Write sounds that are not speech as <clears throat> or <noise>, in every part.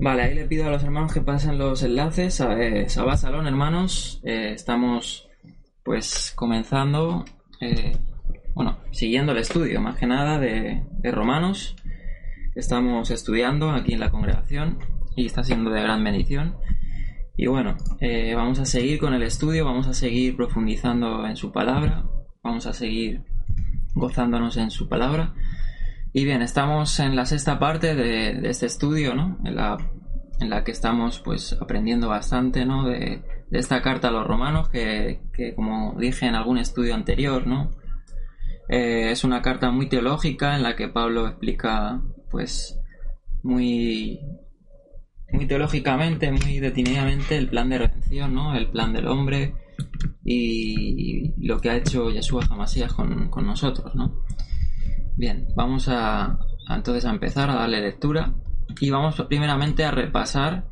Vale, ahí le pido a los hermanos que pasen los enlaces. A Sabá Salón, hermanos. Eh, estamos pues comenzando, eh, bueno, siguiendo el estudio más que nada de, de Romanos. Estamos estudiando aquí en la congregación y está siendo de gran bendición. Y bueno, eh, vamos a seguir con el estudio, vamos a seguir profundizando en su palabra, vamos a seguir gozándonos en su palabra. Y bien, estamos en la sexta parte de, este estudio, ¿no? En la, en la, que estamos pues aprendiendo bastante, ¿no? De, esta carta a los romanos que, como dije en algún estudio anterior, ¿no? Eh, es una carta muy teológica en la que Pablo explica pues muy muy teológicamente, muy detenidamente el plan de redención, ¿no? El plan del hombre y lo que ha hecho Yeshua Hamasías con, con nosotros, ¿no? Bien, vamos a, entonces a empezar a darle lectura y vamos primeramente a repasar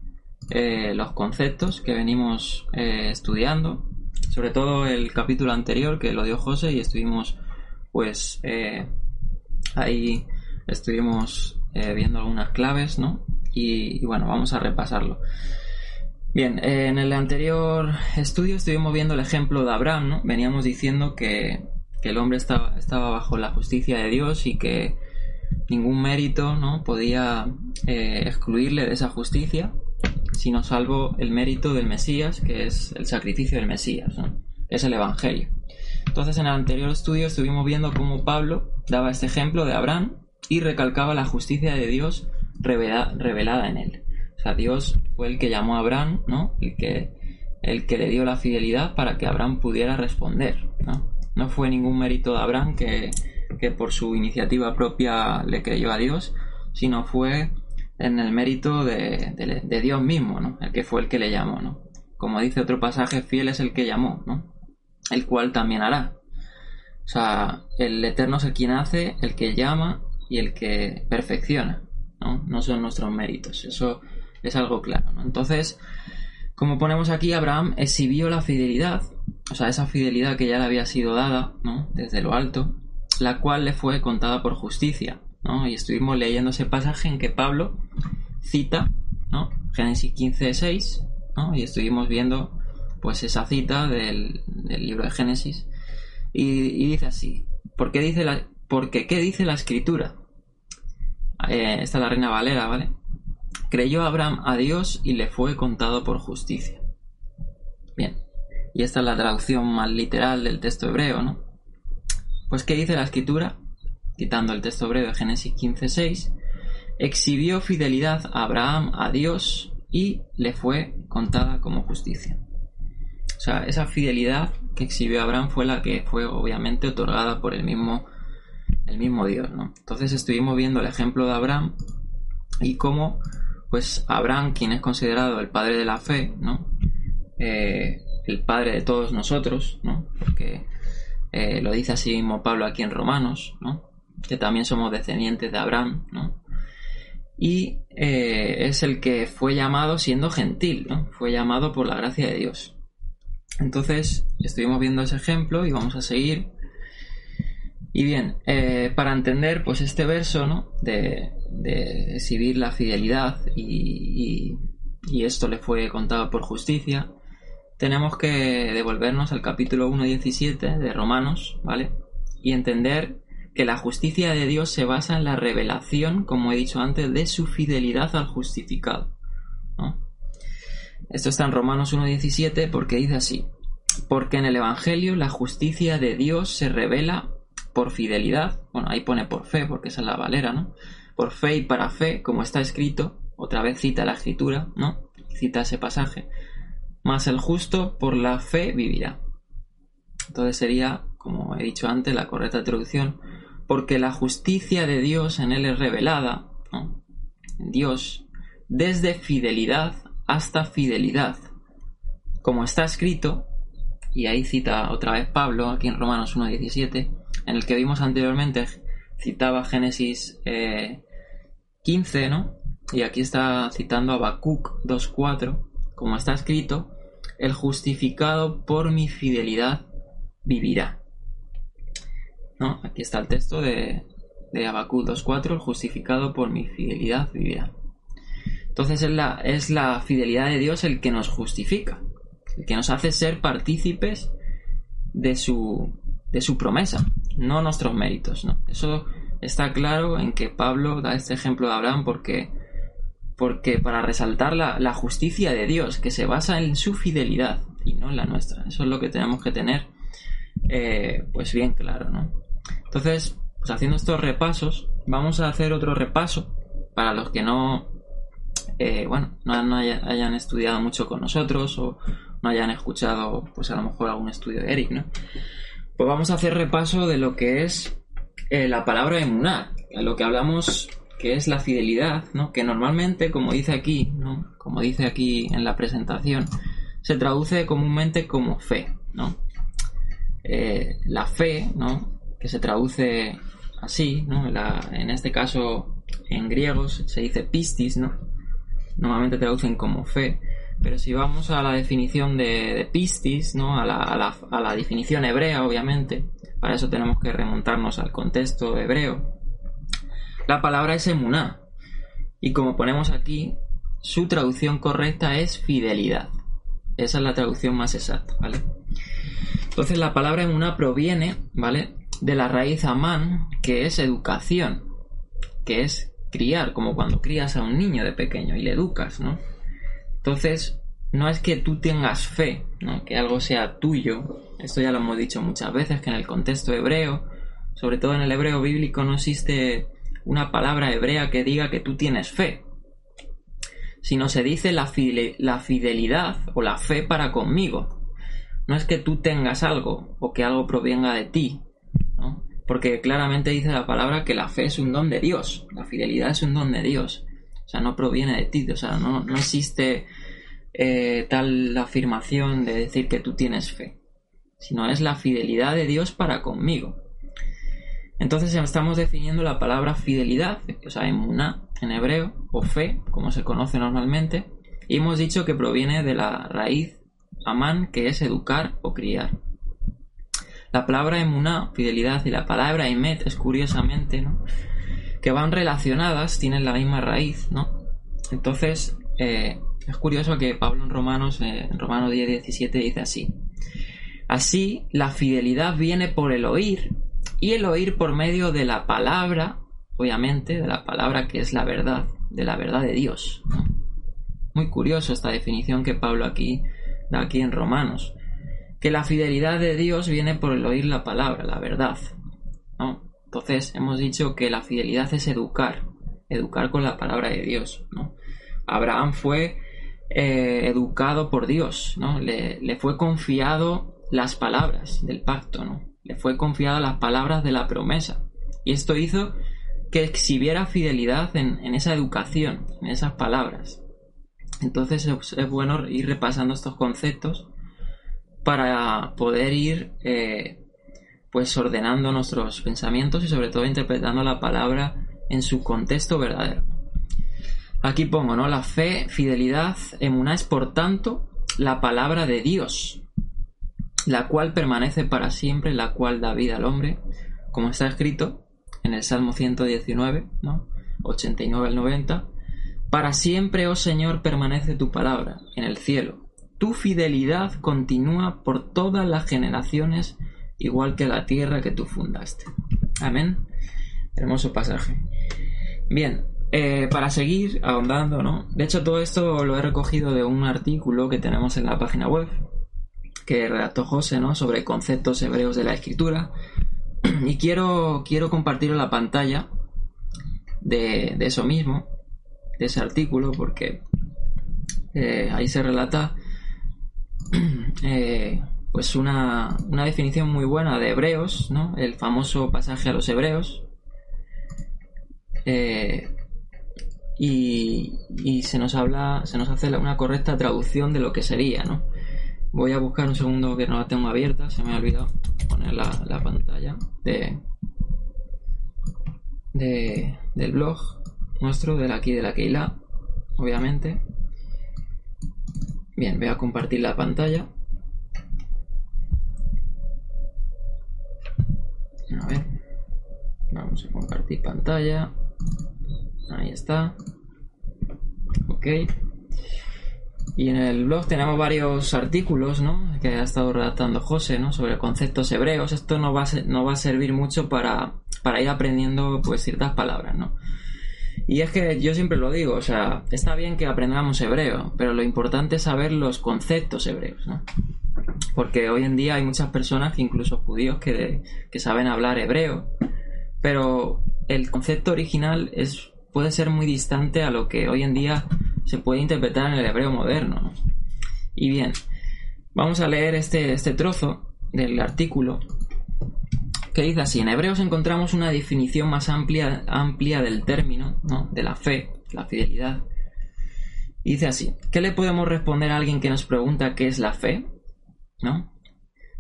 eh, los conceptos que venimos eh, estudiando, sobre todo el capítulo anterior que lo dio José y estuvimos pues eh, ahí estuvimos viendo algunas claves, ¿no? Y, bueno, vamos a repasarlo. Bien, en el anterior estudio estuvimos viendo el ejemplo de Abraham, ¿no? Veníamos diciendo que que el hombre estaba, estaba bajo la justicia de Dios y que ningún mérito ¿no? podía eh, excluirle de esa justicia, sino salvo el mérito del Mesías, que es el sacrificio del Mesías, es el Evangelio. Entonces en el anterior estudio estuvimos viendo cómo Pablo daba este ejemplo de Abraham y recalcaba la justicia de Dios revelada, en él. O sea, Dios fue el que llamó a Abraham, ¿no? El que, el que le dio la fidelidad para que Abraham pudiera responder, ¿no? No fue ningún mérito de Abraham que, por su iniciativa propia le creyó a Dios, sino fue en el mérito de, Dios mismo, ¿no? El que fue el que le llamó, ¿no? Como dice otro pasaje, fiel es el que llamó, ¿no? El cual también hará. O sea, el Eterno es el quien hace, el que llama y el que perfecciona, ¿no? No son nuestros méritos, eso es algo claro. Entonces, como ponemos aquí, Abraham exhibió la fidelidad o sea, esa fidelidad que ya le había sido dada, ¿no? Desde lo alto, la cual le fue contada por justicia, ¿no? Y estuvimos leyendo ese pasaje en que Pablo cita, ¿no? Génesis 15, 6, ¿no? Y estuvimos viendo, pues, esa cita del, libro de Génesis. Y, dice así, ¿por qué dice la, porque, ¿qué dice la escritura? Eh, esta es la Reina Valera, ¿vale? Creyó Abraham a Dios y le fue contado por justicia. Y esta es la traducción más literal del texto hebreo, ¿no? Pues ¿qué dice la escritura? Citando el texto hebreo de Génesis 15:6, exhibió fidelidad a Abraham a Dios y le fue contada como justicia. O sea, esa fidelidad que exhibió Abraham fue la que fue obviamente otorgada por el mismo, el mismo Dios, ¿no? Entonces estuvimos viendo el ejemplo de Abraham y cómo, pues, Abraham, quien es considerado el padre de la fe, ¿no? Eh, el Padre de todos nosotros, ¿no? Porque eh, lo dice así mismo Pablo aquí en Romanos, ¿no? Que también somos descendientes de Abraham, ¿no? Y eh, es el que fue llamado siendo gentil, ¿no? Fue llamado por la gracia de Dios. Entonces, estuvimos viendo ese ejemplo y vamos a seguir. Y bien, eh, para entender pues este verso, ¿no? De, exhibir la fidelidad y, y esto le fue contado por justicia, tenemos que devolvernos al capítulo 1.17 de Romanos, ¿vale? Y entender que la justicia de Dios se basa en la revelación, como he dicho antes, de su fidelidad al justificado. Esto está en Romanos 1.17 porque dice así, porque en el Evangelio la justicia de Dios se revela por fidelidad, bueno, ahí pone por fe, porque esa es la valera, ¿no? Por fe y para fe, como está escrito, otra vez cita la escritura, ¿no? Cita ese pasaje, más el justo por la fe vivirá. Entonces sería, como he dicho antes, la correcta traducción, porque la justicia de Dios en él es revelada, Dios, desde fidelidad hasta fidelidad. Como está escrito, y ahí cita otra vez Pablo, aquí en Romanos 1.17, en el que vimos anteriormente, citaba Génesis 15, eh, ¿no? Y aquí está citando a Habacuc 2.4, como está escrito, el justificado por mi fidelidad vivirá. ¿No? Aquí está el texto de, de 2.4, el justificado por mi fidelidad vivirá. Entonces es la, es la fidelidad de Dios el que nos justifica, el que nos hace ser partícipes de su, de su promesa, no nuestros méritos. ¿no? Eso está claro en que Pablo da este ejemplo de Abraham porque, porque para resaltar la, justicia de Dios, que se basa en su fidelidad y no en la nuestra. Eso es lo que tenemos que tener eh, pues bien claro. ¿no? Entonces, pues haciendo estos repasos, vamos a hacer otro repaso para los que no eh, bueno, no, hayan estudiado mucho con nosotros o no hayan escuchado, pues a lo mejor algún estudio de Eric, ¿no? Pues vamos a hacer repaso de lo que es eh, la palabra emuná, a lo que hablamos que es la fidelidad, ¿no? Que normalmente, como dice aquí, ¿no? Como dice aquí en la presentación, se traduce comúnmente como fe, ¿no? Eh, la fe, ¿no? Que se traduce así, ¿no? en este caso, en griego se dice pistis, ¿no? normalmente traducen como fe, pero si vamos a la definición de, pistis, ¿no? A la, a, la, definición hebrea, obviamente, para eso tenemos que remontarnos al contexto hebreo, la palabra es emuná, y como ponemos aquí, su traducción correcta es fidelidad. Esa es la traducción más exacta, ¿vale? Entonces la palabra emuná proviene, ¿vale? De la raíz amán, que es educación, que es criar, como cuando crías a un niño de pequeño y le educas, ¿no? Entonces, no es que tú tengas fe, ¿no? Que algo sea tuyo. Esto ya lo hemos dicho muchas veces, que en el contexto hebreo, sobre todo en el hebreo bíblico, no existe una palabra hebrea que diga que tú tienes fe, sino se dice la, fidelidad o la fe para conmigo. No es que tú tengas algo o que algo provenga de ti, ¿no? porque claramente dice la palabra que la fe es un don de Dios, la fidelidad es un don de Dios, o sea, no proviene de ti, o sea, no, existe eh, tal afirmación de decir que tú tienes fe, sino es la fidelidad de Dios para conmigo. Entonces estamos definiendo la palabra fidelidad, o sea, emuná en hebreo, o fe, como se conoce normalmente, y hemos dicho que proviene de la raíz amán, que es educar o criar. La palabra emuná, fidelidad, y la palabra emet es curiosamente, ¿no? Que van relacionadas, tienen la misma raíz, ¿no? Entonces, eh, es curioso que Pablo en Romanos, eh, en Romanos 10, 17 dice así. Así, la fidelidad viene por el oír, y el oír por medio de la palabra, obviamente, de la palabra que es la verdad, de la verdad de Dios. Muy curioso esta definición que Pablo aquí da aquí en Romanos que la fidelidad de Dios viene por el oír la palabra, la verdad. ¿no? Entonces hemos dicho que la fidelidad es educar, educar con la palabra de Dios. ¿no? Abraham fue eh, educado por Dios, ¿no? Le, fue confiado las palabras del pacto, ¿no? Le fue confiado las palabras de la promesa. Y esto hizo que exhibiera fidelidad en, esa educación, en esas palabras. Entonces es bueno ir repasando estos conceptos para poder ir eh, pues ordenando nuestros pensamientos y sobre todo interpretando la palabra en su contexto verdadero. Aquí pongo, ¿no? La fe, fidelidad, emuná es por tanto la palabra de Dios, la cual permanece para siempre, la cual da vida al hombre, como está escrito en el Salmo 119, ¿no? 89 al 90. Para siempre, oh Señor, permanece tu palabra en el cielo tu fidelidad continúa por todas las generaciones, igual que la tierra que tú fundaste. Amén. Hermoso pasaje. Bien, eh, para seguir ahondando, ¿no? De hecho, todo esto lo he recogido de un artículo que tenemos en la página web que redactó José, ¿no? Sobre conceptos hebreos de la escritura. <clears throat> Y quiero, quiero compartir la pantalla de, eso mismo, de ese artículo, porque eh, ahí se relata <clears throat> Eh, pues una, definición muy buena de Hebreos, ¿no? El famoso pasaje a los Hebreos. Eh, y, se nos habla, se nos hace una correcta traducción de lo que sería, ¿no? Voy a buscar un segundo que no la tengo abierta, se me ha olvidado poner la, pantalla de, de, del blog nuestro, de aquí de la Keila, obviamente. Bien, voy a compartir la pantalla. A ver. Vamos a compartir pantalla. Ahí está. Ok. Y en el blog tenemos varios artículos, ¿no? Que ha estado redactando José, ¿no? Sobre conceptos hebreos. Esto no va a, no va a servir mucho para, para ir aprendiendo, pues, ciertas palabras, ¿no? Y es que yo siempre lo digo, o sea, está bien que aprendamos hebreo, pero lo importante es saber los conceptos hebreos, ¿no? Porque hoy en día hay muchas personas, incluso judíos, que, que saben hablar hebreo, pero el concepto original es, puede ser muy distante a lo que hoy en día se puede interpretar en el hebreo moderno. Y bien, vamos a leer este, este trozo del artículo que dice así, en hebreos encontramos una definición más amplia, amplia del término, ¿no? de la fe, la fidelidad. dice así, ¿qué le podemos responder a alguien que nos pregunta qué es la fe? ¿No?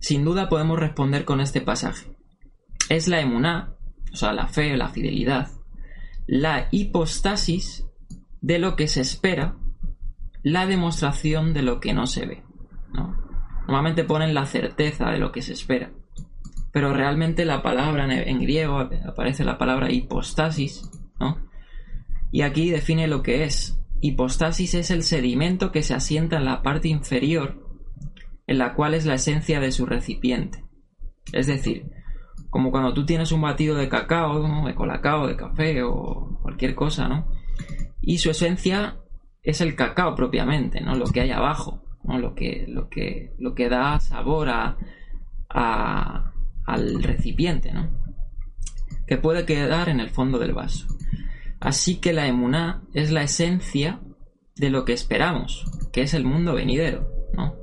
Sin duda podemos responder con este pasaje. Es la emuná, o sea, la fe, la fidelidad, la hipostasis de lo que se espera, la demostración de lo que no se ve. ¿no? Normalmente ponen la certeza de lo que se espera. Pero realmente la palabra en, griego aparece la palabra hipostasis, ¿no? Y aquí define lo que es. Hipostasis es el sedimento que se asienta en la parte inferior, en la cual es la esencia de su recipiente. Es decir, como cuando tú tienes un batido de cacao, de colacao, de café o cualquier cosa, ¿no? Y su esencia es el cacao propiamente, ¿no? Lo que hay abajo, ¿no? Lo que, lo que, lo que da sabor a, al recipiente, ¿no? Que puede quedar en el fondo del vaso. Así que la emuná es la esencia de lo que esperamos, que es el mundo venidero, ¿no?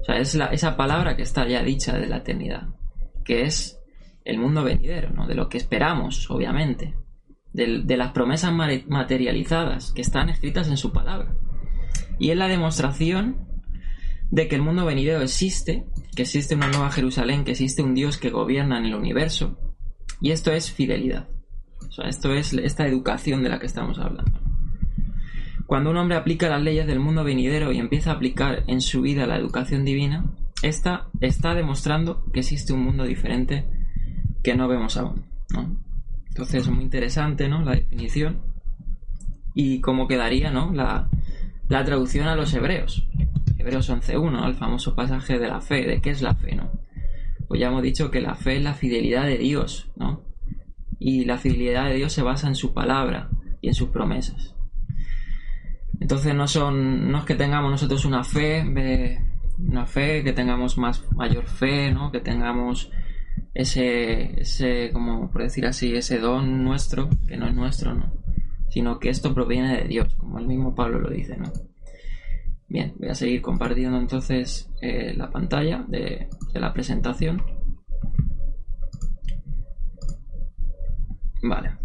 O sea, es la, esa palabra que está ya dicha de la eternidad, que es el mundo venidero, ¿no? De lo que esperamos, obviamente. De, las promesas materializadas que están escritas en su palabra. Y es la demostración de que el mundo venidero existe, que existe una nueva Jerusalén, que existe un Dios que gobierna en el universo. Y esto es fidelidad. O sea, esto es esta educación de la que estamos hablando. Cuando un hombre aplica las leyes del mundo venidero y empieza a aplicar en su vida la educación divina, esta está demostrando que existe un mundo diferente que no vemos aún. Entonces es muy interesante ¿no? la definición y cómo quedaría ¿no? la, la traducción a los hebreos. Hebreos 11.1, el famoso pasaje de la fe, de qué es la fe, ¿no? Pues ya hemos dicho que la fe es la fidelidad de Dios, ¿no? Y la fidelidad de Dios se basa en su palabra y en sus promesas. Entonces no son, no es que tengamos nosotros una fe, una fe, que tengamos más mayor fe, ¿no? Que tengamos ese, ese, como por decir así, ese don nuestro, que no es nuestro, ¿no? Sino que esto proviene de Dios, como el mismo Pablo lo dice, ¿no? Bien, voy a seguir compartiendo entonces eh, la pantalla de, de la presentación. Vale.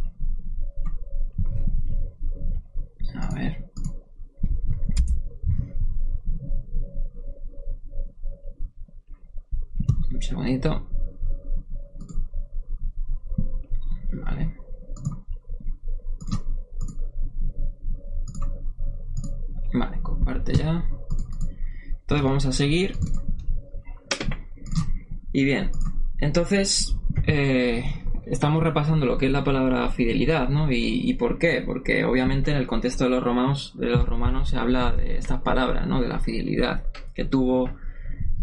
A ver. Un segundito. Vale. Vale, comparte ya. Entonces vamos a seguir. Y bien, entonces eh, estamos repasando lo que es la palabra fidelidad, ¿no? Y, por qué? Porque obviamente en el contexto de los romanos, de los romanos se habla de estas palabras, ¿no? De la fidelidad que tuvo,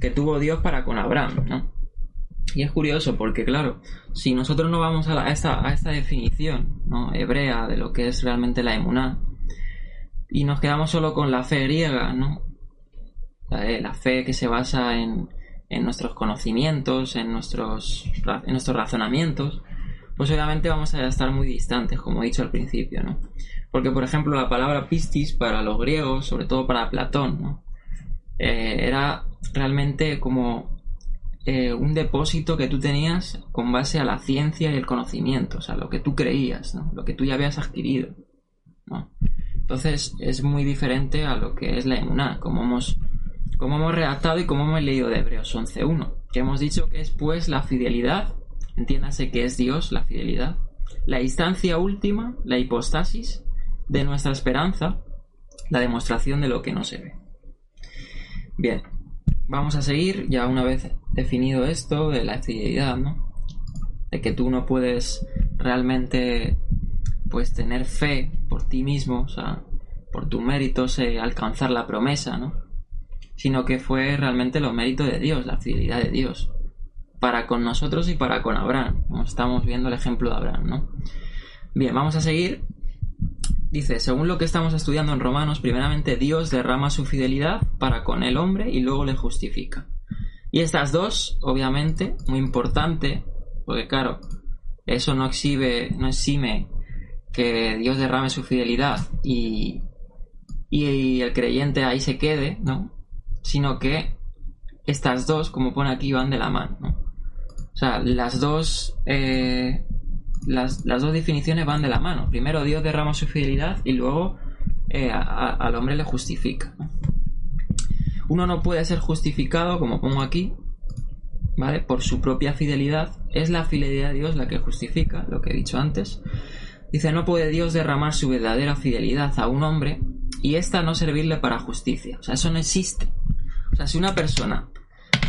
que tuvo Dios para con Abraham, ¿no? Y es curioso porque, claro, si nosotros no vamos a, esta, a esta definición ¿no? hebrea de lo que es realmente la emuná, y nos quedamos solo con la fe griega, ¿no? La, fe que se basa en, en nuestros conocimientos, en nuestros, nuestros razonamientos, pues obviamente vamos a estar muy distantes, como he dicho al principio, ¿no? Porque, por ejemplo, la palabra pistis para los griegos, sobre todo para Platón, ¿no? Eh, era realmente como eh, un depósito que tú tenías con base a la ciencia y el conocimiento, o sea, lo que tú creías, ¿no? Lo que tú ya habías adquirido, ¿no? Entonces es muy diferente a lo que es la emuná, como hemos, como hemos redactado y como hemos leído de Hebreos 11.1, que hemos dicho que es pues la fidelidad, entiéndase que es Dios la fidelidad, la instancia última, la hipostasis de nuestra esperanza, la demostración de lo que no se ve. Bien, vamos a seguir ya una vez definido esto de la fidelidad, ¿no? De que tú no puedes realmente pues tener fe por ti mismo, o sea, por tus méritos eh, alcanzar la promesa, ¿no? Sino que fue realmente los méritos de Dios, la fidelidad de Dios, para con nosotros y para con Abraham. Como estamos viendo el ejemplo de Abraham, ¿no? Bien, vamos a seguir. Dice, según lo que estamos estudiando en Romanos, primeramente Dios derrama su fidelidad para con el hombre y luego le justifica. Y estas dos, obviamente, muy importante, porque claro, eso no exhibe, no exime que Dios derrame su fidelidad y, y el creyente ahí se quede, ¿no? Sino que estas dos, como pone aquí, van de la mano, ¿no? O sea, las dos, eh, las, dos definiciones van de la mano. Primero Dios derrama su fidelidad y luego eh, al hombre le justifica. Uno no puede ser justificado, como pongo aquí, ¿vale? Por su propia fidelidad. Es la fidelidad de Dios la que justifica, lo que he dicho antes. Dice, no puede Dios derramar su verdadera fidelidad a un hombre y ésta no servirle para justicia. O sea, eso no existe. O sea, si una persona,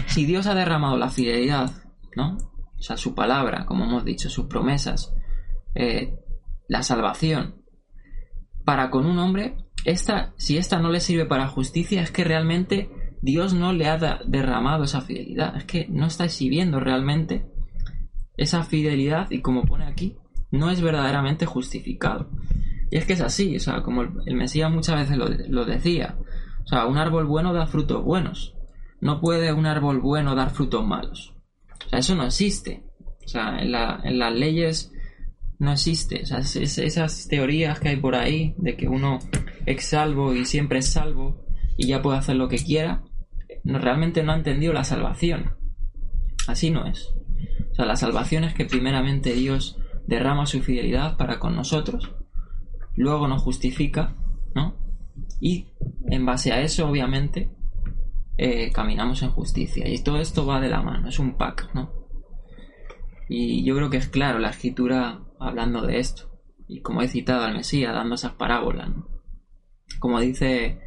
si Dios ha derramado la fidelidad, ¿no? O sea, su palabra, como hemos dicho, sus promesas, eh, la salvación, para con un hombre, esta, si esta no le sirve para justicia, es que realmente Dios no le ha derramado esa fidelidad. Es que no está exhibiendo realmente esa fidelidad y como pone aquí, no es verdaderamente justificado. Y es que es así, o sea, como el, Mesías muchas veces lo, lo, decía. O sea, un árbol bueno da frutos buenos. No puede un árbol bueno dar frutos malos. O sea, eso no existe. O sea, en, las leyes no existe. O sea, esas teorías que hay por ahí de que uno es salvo y siempre es salvo y ya puede hacer lo que quiera, no, realmente no ha entendido la salvación. Así no es. O sea, la salvación es que primeramente Dios derrama su fidelidad para con nosotros, luego nos justifica, ¿no? Y en base a eso, obviamente, eh, caminamos en justicia. Y todo esto va de la mano, es un pack, ¿no? Y yo creo que es claro la escritura hablando de esto. Y como he citado al Mesías, dando esas parábolas. Como dice,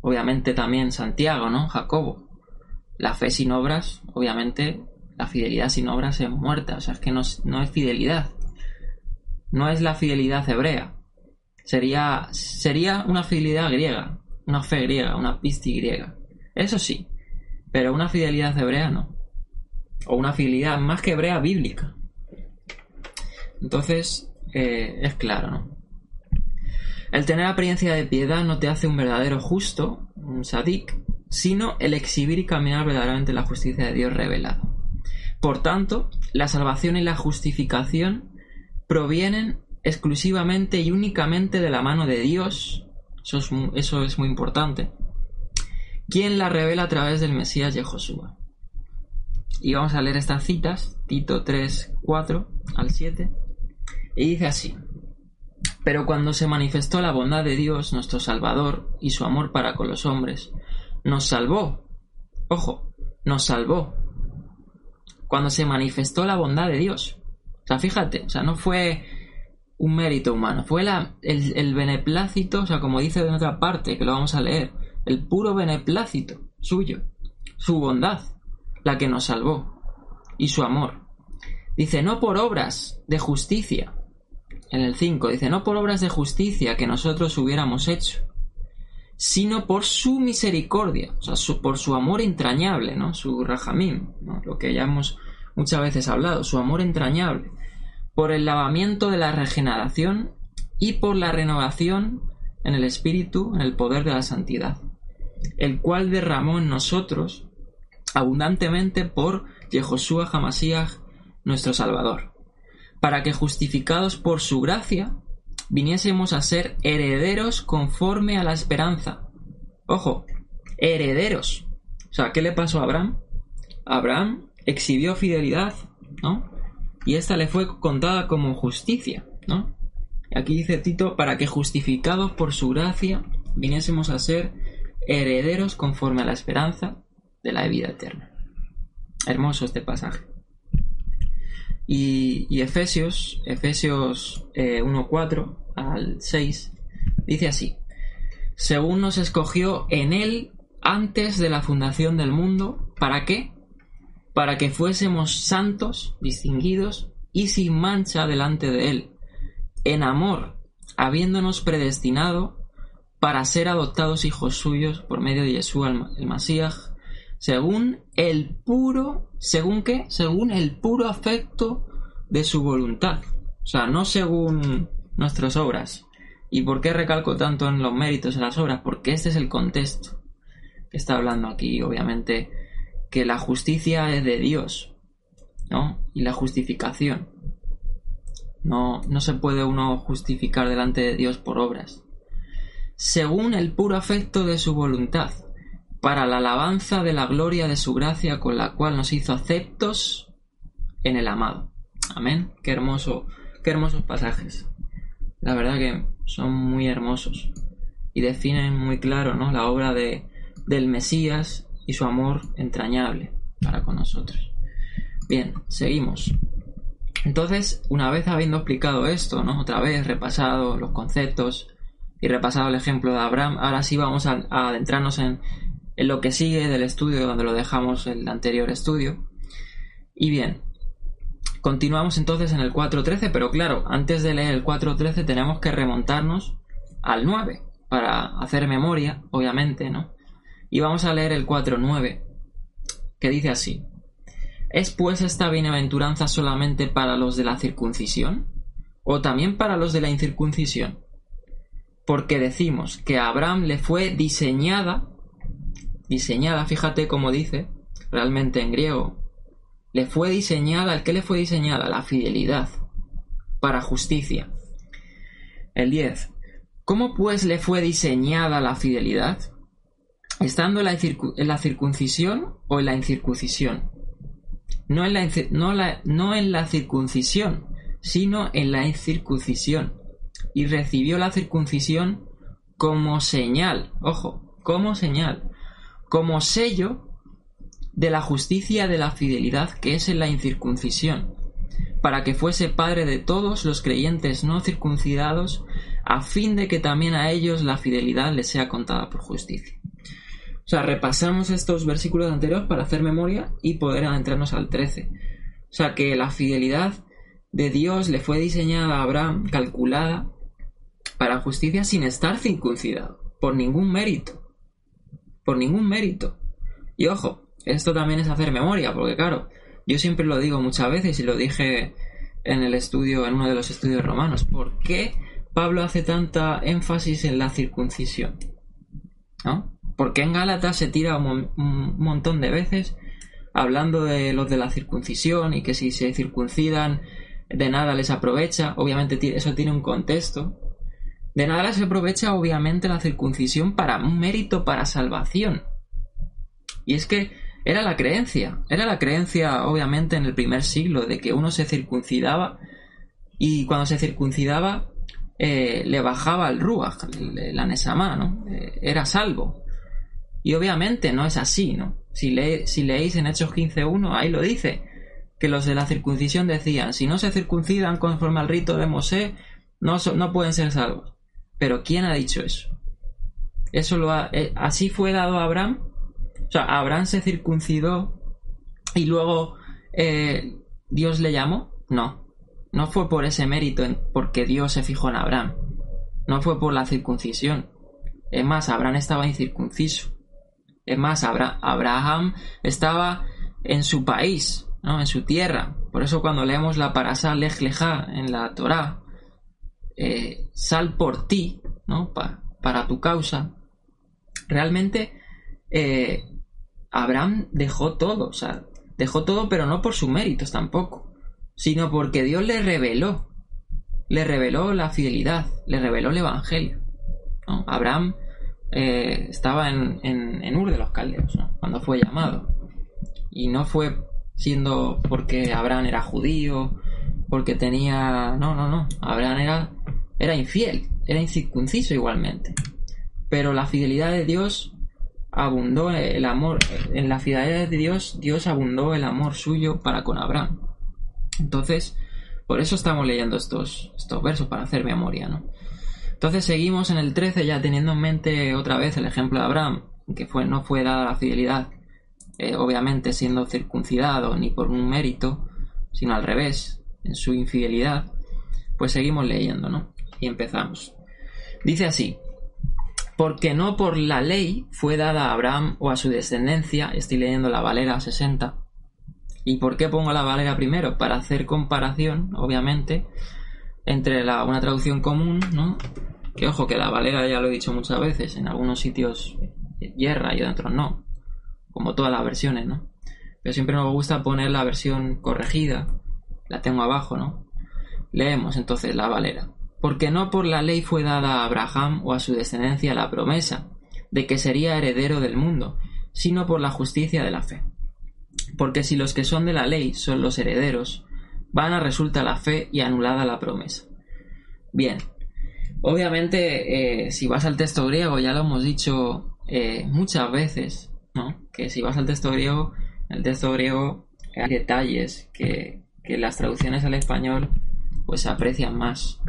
obviamente, también Santiago, ¿no? Jacobo. La fe sin obras, obviamente, la fidelidad sin obras es muerta. O sea, es que no, no es fidelidad. No es la fidelidad hebrea. Sería, sería una fidelidad griega, una fe griega, una pisti griega. Eso sí, pero una fidelidad hebrea no. O una fidelidad más que hebrea bíblica. Entonces, eh, es claro, ¿no? El tener apariencia de piedad no te hace un verdadero justo, un sadik, sino el exhibir y caminar verdaderamente la justicia de Dios revelada. Por tanto, la salvación y la justificación provienen exclusivamente y únicamente de la mano de Dios. Eso es, eso es muy importante quien la revela a través del Mesías de Josué. Y vamos a leer estas citas, Tito 3, 4 al 7, y dice así. Pero cuando se manifestó la bondad de Dios, nuestro Salvador, y su amor para con los hombres, nos salvó. Ojo, nos salvó. Cuando se manifestó la bondad de Dios. O sea, fíjate, o sea, no fue un mérito humano, fue la, el, el beneplácito, o sea, como dice en otra parte, que lo vamos a leer, el puro beneplácito suyo, su bondad, la que nos salvó, y su amor. Dice, no por obras de justicia. En el 5 dice, no por obras de justicia que nosotros hubiéramos hecho, sino por su misericordia, o sea, por su amor entrañable, ¿no? Su rajamín, lo que ya hemos muchas veces hablado, su amor entrañable, por el lavamiento de la regeneración y por la renovación en el espíritu, en el poder de la santidad el cual derramó en nosotros abundantemente por Yehoshua Hamashiach, nuestro Salvador, para que justificados por su gracia viniésemos a ser herederos conforme a la esperanza. Ojo, herederos. O sea, ¿qué le pasó a Abraham? Abraham exhibió fidelidad, ¿no? Y esta le fue contada como justicia, ¿no? Aquí dice Tito, para que justificados por su gracia viniésemos a ser herederos conforme a la esperanza de la vida eterna. Hermoso este pasaje. Y, Efesios, Efesios 1.4 eh, al 6, dice así, según nos escogió en él antes de la fundación del mundo, ¿para qué? Para que fuésemos santos, distinguidos y sin mancha delante de él, en amor, habiéndonos predestinado para ser adoptados hijos suyos por medio de Yeshua el Masías, según el puro, ¿según qué? Según el puro afecto de su voluntad. O sea, no según nuestras obras. ¿Y por qué recalco tanto en los méritos de las obras? Porque este es el contexto que está hablando aquí, obviamente, que la justicia es de Dios, ¿no? Y la justificación. No, no se puede uno justificar delante de Dios por obras. Según el puro afecto de su voluntad, para la alabanza de la gloria de su gracia con la cual nos hizo aceptos en el amado. Amén. Qué hermoso, qué hermosos pasajes. La verdad que son muy hermosos y definen muy claro ¿no? la obra de, del Mesías y su amor entrañable para con nosotros. Bien, seguimos. Entonces, una vez habiendo explicado esto, ¿no? Otra vez repasado los conceptos y repasado el ejemplo de Abraham, ahora sí vamos a, adentrarnos en, en, lo que sigue del estudio donde lo dejamos el anterior estudio. Y bien, continuamos entonces en el 4.13, pero claro, antes de leer el 4.13 tenemos que remontarnos al 9 para hacer memoria, obviamente, ¿no? Y vamos a leer el 4.9, que dice así. ¿Es pues esta bienaventuranza solamente para los de la circuncisión? ¿O también para los de la incircuncisión? Porque decimos que a Abraham le fue diseñada, diseñada, fíjate cómo dice, realmente en griego, le fue diseñada, ¿el qué le fue diseñada? La fidelidad, para justicia. El 10. ¿Cómo pues le fue diseñada la fidelidad? estando en la, circuncisión o en la incircuncisión. No en la, no, en la circuncisión, sino en la incircuncisión. Y recibió la circuncisión como señal, ojo, como señal, como sello de la justicia de la fidelidad que es en la incircuncisión, para que fuese padre de todos los creyentes no circuncidados, a fin de que también a ellos la fidelidad les sea contada por justicia. O sea, repasamos estos versículos anteriores para hacer memoria y poder adentrarnos al 13. O sea, que la fidelidad de Dios le fue diseñada a Abraham, calculada para justicia sin estar circuncidado, por ningún mérito. Por ningún mérito. Y ojo, esto también es hacer memoria, porque claro, yo siempre lo digo muchas veces y lo dije en el estudio, en uno de los estudios romanos, ¿por qué Pablo hace tanta énfasis en la circuncisión? ¿No? Porque en Gálatas se tira un, montón de veces hablando de los de la circuncisión y que si se circuncidan de nada les aprovecha. Obviamente eso tiene un contexto. De nada les aprovecha obviamente la circuncisión para un mérito para salvación. Y es que era la creencia, era la creencia obviamente en el primer siglo de que uno se circuncidaba y cuando se circuncidaba eh, le bajaba el ruach, la nesamá, ¿no? Eh, era salvo. Y obviamente no es así, ¿no? Si, si leéis en Hechos 15.1, ahí lo dice, que los de la circuncisión decían, si no se circuncidan conforme al rito de Mosé, no, no pueden ser salvos. Pero ¿quién ha dicho eso? Eso lo ha, eh, así fue dado a Abraham. O sea, Abraham se circuncidó y luego eh, Dios le llamó. No, no fue por ese mérito, porque Dios se fijó en Abraham. No fue por la circuncisión. Es más, Abraham estaba incircunciso. Es más, Abraham estaba en su país, ¿no? en su tierra. Por eso cuando leemos la parasha Lech en la Torá, eh, sal por ti, ¿no? para tu causa, realmente eh, Abraham dejó todo, o sea, dejó todo, pero no por sus méritos tampoco, sino porque Dios le reveló, le reveló la fidelidad, le reveló el Evangelio. Abraham eh, estaba en, en, Ur de los Caldeos, cuando fue llamado. Y no fue siendo porque Abraham era judío, porque tenía... No, no, no. Abraham era, era infiel, era incircunciso igualmente. Pero la fidelidad de Dios abundó el amor. En la fidelidad de Dios, Dios abundó el amor suyo para con Abraham. Entonces, por eso estamos leyendo estos, estos versos, para hacer memoria, ¿no? Entonces seguimos en el 13 ya teniendo en mente otra vez el ejemplo de Abraham, que fue, no fue dada la fidelidad, eh, obviamente siendo circuncidado ni por un mérito, sino al revés, en su infidelidad, pues seguimos leyendo, ¿no? Y empezamos. Dice así, porque no por la ley fue dada a Abraham o a su descendencia, estoy leyendo la Valera 60. ¿Y por qué pongo la Valera primero? Para hacer comparación, obviamente, entre la, una traducción común, ¿no? Que ojo, que la Valera ya lo he dicho muchas veces, en algunos sitios hierra y en otros no, como todas las versiones, ¿no? Pero siempre nos gusta poner la versión corregida, la tengo abajo, ¿no? Leemos entonces la Valera porque no por la ley fue dada a Abraham o a su descendencia la promesa de que sería heredero del mundo, sino por la justicia de la fe. Porque si los que son de la ley son los herederos, van a resulta la fe y anulada la promesa. Bien, obviamente eh, si vas al texto griego, ya lo hemos dicho eh, muchas veces, ¿no? Que si vas al texto griego, el texto griego hay detalles que, que las traducciones al español pues aprecian más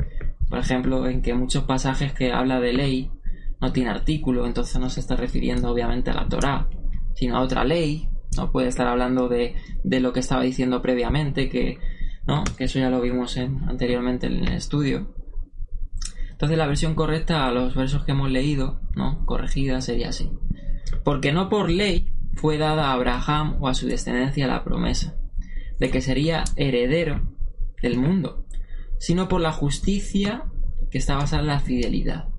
por ejemplo, en que muchos pasajes que habla de ley no tiene artículo, entonces no se está refiriendo obviamente a la Torá, sino a otra ley, no puede estar hablando de, de lo que estaba diciendo previamente, que, ¿no? que eso ya lo vimos en, anteriormente en el estudio. Entonces la versión correcta a los versos que hemos leído, ¿no? corregida, sería así. Porque no por ley fue dada a Abraham o a su descendencia la promesa de que sería heredero del mundo sino por la justicia que está basada en la fidelidad.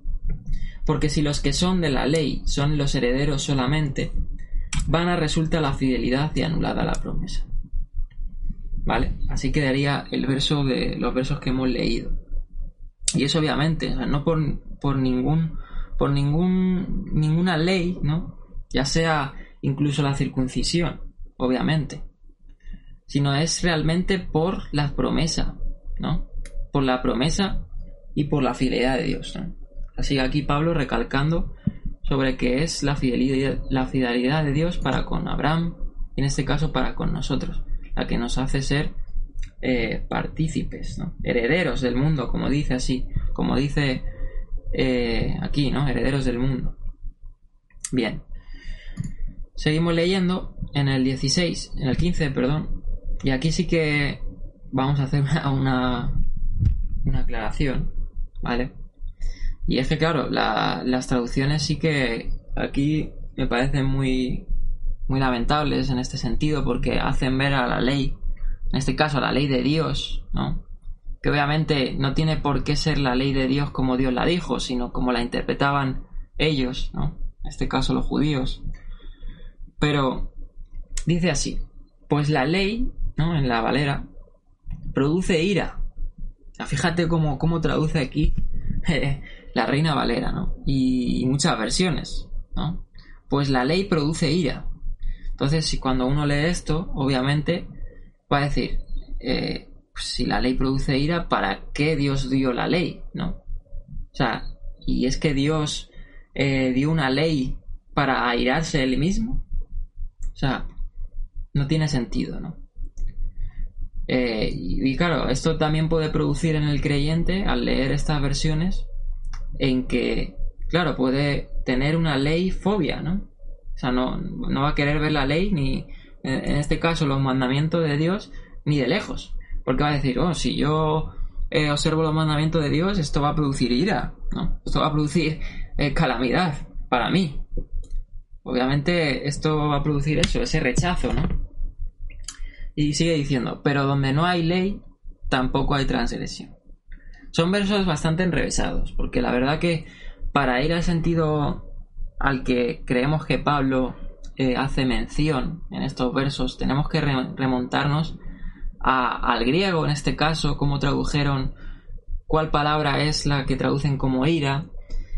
Porque si los que son de la ley son los herederos solamente, van a resulta la fidelidad y anulada la promesa. ¿Vale? Así quedaría el verso de los versos que hemos leído. Y eso obviamente, no por, por ningún por ningún ninguna ley, ¿no? Ya sea incluso la circuncisión, obviamente, sino es realmente por la promesa, ¿no? por la promesa y por la fidelidad de Dios. Así que aquí Pablo recalcando sobre que es la fidelidad, la fidelidad de Dios para con Abraham, y en este caso para con nosotros, la que nos hace ser eh, partícipes, herederos del mundo, como dice así, como dice eh, aquí, ¿no? Herederos del mundo. Bien. Seguimos leyendo en el 16, en el 15, perdón. Y aquí sí que vamos a hacer <laughs> una, una aclaración, ¿vale? Y es que, claro, las traducciones sí que aquí me parecen muy, muy lamentables en este sentido porque hacen ver a la ley, en este caso a la ley de Dios, ¿no? Que obviamente no tiene por qué ser la ley de Dios como Dios la dijo, sino como la interpretaban ellos, ¿no? En este caso los judíos. Pero dice así, pues la ley, ¿no? En la Valera, produce ira, Fíjate cómo, cómo traduce aquí <laughs> la Reina Valera, ¿no? Y, muchas versiones, ¿no? Pues la ley produce ira. Entonces, si cuando uno lee esto, obviamente va a decir, eh, pues si la ley produce ira, ¿para qué Dios dio la ley? ¿No? O sea, y es que Dios eh, dio una ley para airarse él mismo. O sea, no tiene sentido, ¿no? Eh, y, claro, esto también puede producir en el creyente, al leer estas versiones, en que, claro, puede tener una ley fobia, ¿no? O sea, no, no va a querer ver la ley, ni en este caso los mandamientos de Dios, ni de lejos. Porque va a decir, oh, si yo eh, observo los mandamientos de Dios, esto va a producir ira, ¿no? Esto va a producir eh, calamidad para mí. Obviamente esto va a producir eso, ese rechazo, ¿no? Y sigue diciendo, pero donde no hay ley, tampoco hay transgresión. Son versos bastante enrevesados, porque la verdad que para ir al sentido al que creemos que Pablo eh, hace mención en estos versos, tenemos que remontarnos al griego, en este caso, cómo tradujeron cuál palabra es la que traducen como ira,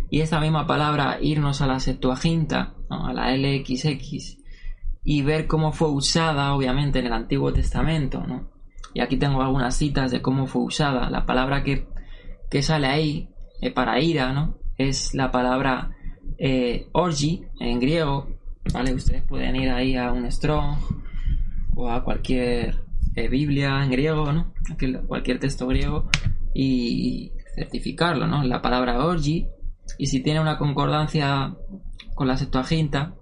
y esta misma palabra irnos a la Septuaginta, a la LXX, y ver cómo fue usada, obviamente, en el Antiguo Testamento, ¿no? Y aquí tengo algunas citas de cómo fue usada. La palabra que, sale ahí eh, para ira, ¿no? Es la palabra eh, en griego, ¿vale? Ustedes pueden ir ahí a un Strong o a cualquier eh, Biblia en griego, ¿no? Cualquier texto griego y certificarlo, ¿no? La palabra orgi y si tiene una concordancia con la Septuaginta,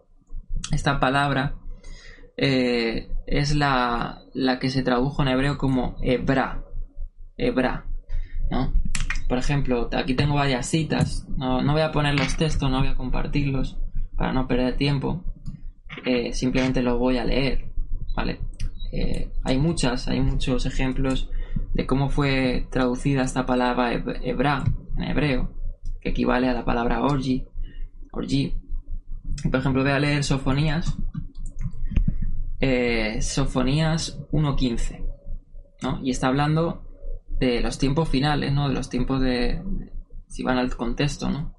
esta palabra eh, es la, la, que se tradujo en hebreo como hebra, hebra, ¿no? por ejemplo, aquí tengo varias citas, no, voy a poner los textos, no voy a compartirlos para no perder tiempo, eh, simplemente los voy a leer, ¿vale? Eh, hay muchas, hay muchos ejemplos de cómo fue traducida esta palabra hebra en hebreo, que equivale a la palabra orgi, orgi. Por ejemplo, voy a leer Sofonías, eh, Sofonías 1.15, ¿no? Y está hablando de los tiempos finales, ¿no? De los tiempos de, si van al contexto, ¿no?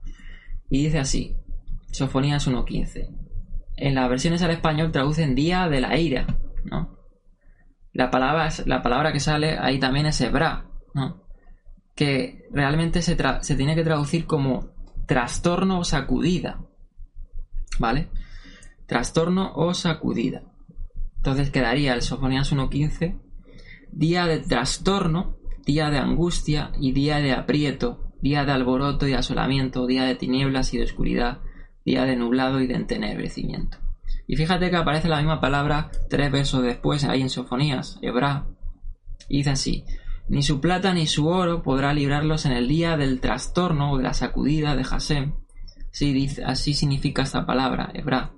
Y dice así, Sofonías 1.15. En las versiones al español traducen día de la ira, ¿no? La palabra, la palabra que sale ahí también es hebra, ¿no? Que realmente se, se tiene que traducir como trastorno o sacudida, ¿vale? Trastorno o sacudida. Entonces quedaría el Sofonías 1.15, día de trastorno día de angustia y día de aprieto, día de alboroto y asolamiento, día de tinieblas y de oscuridad, día de nublado y de entenebrecimiento. Y fíjate que aparece la misma palabra tres versos después, ahí en Sofonías, Hebra. Y dice así, ni su plata ni su oro podrá librarlos en el día del trastorno o de la sacudida de Hasem. Así significa esta palabra, Hebra.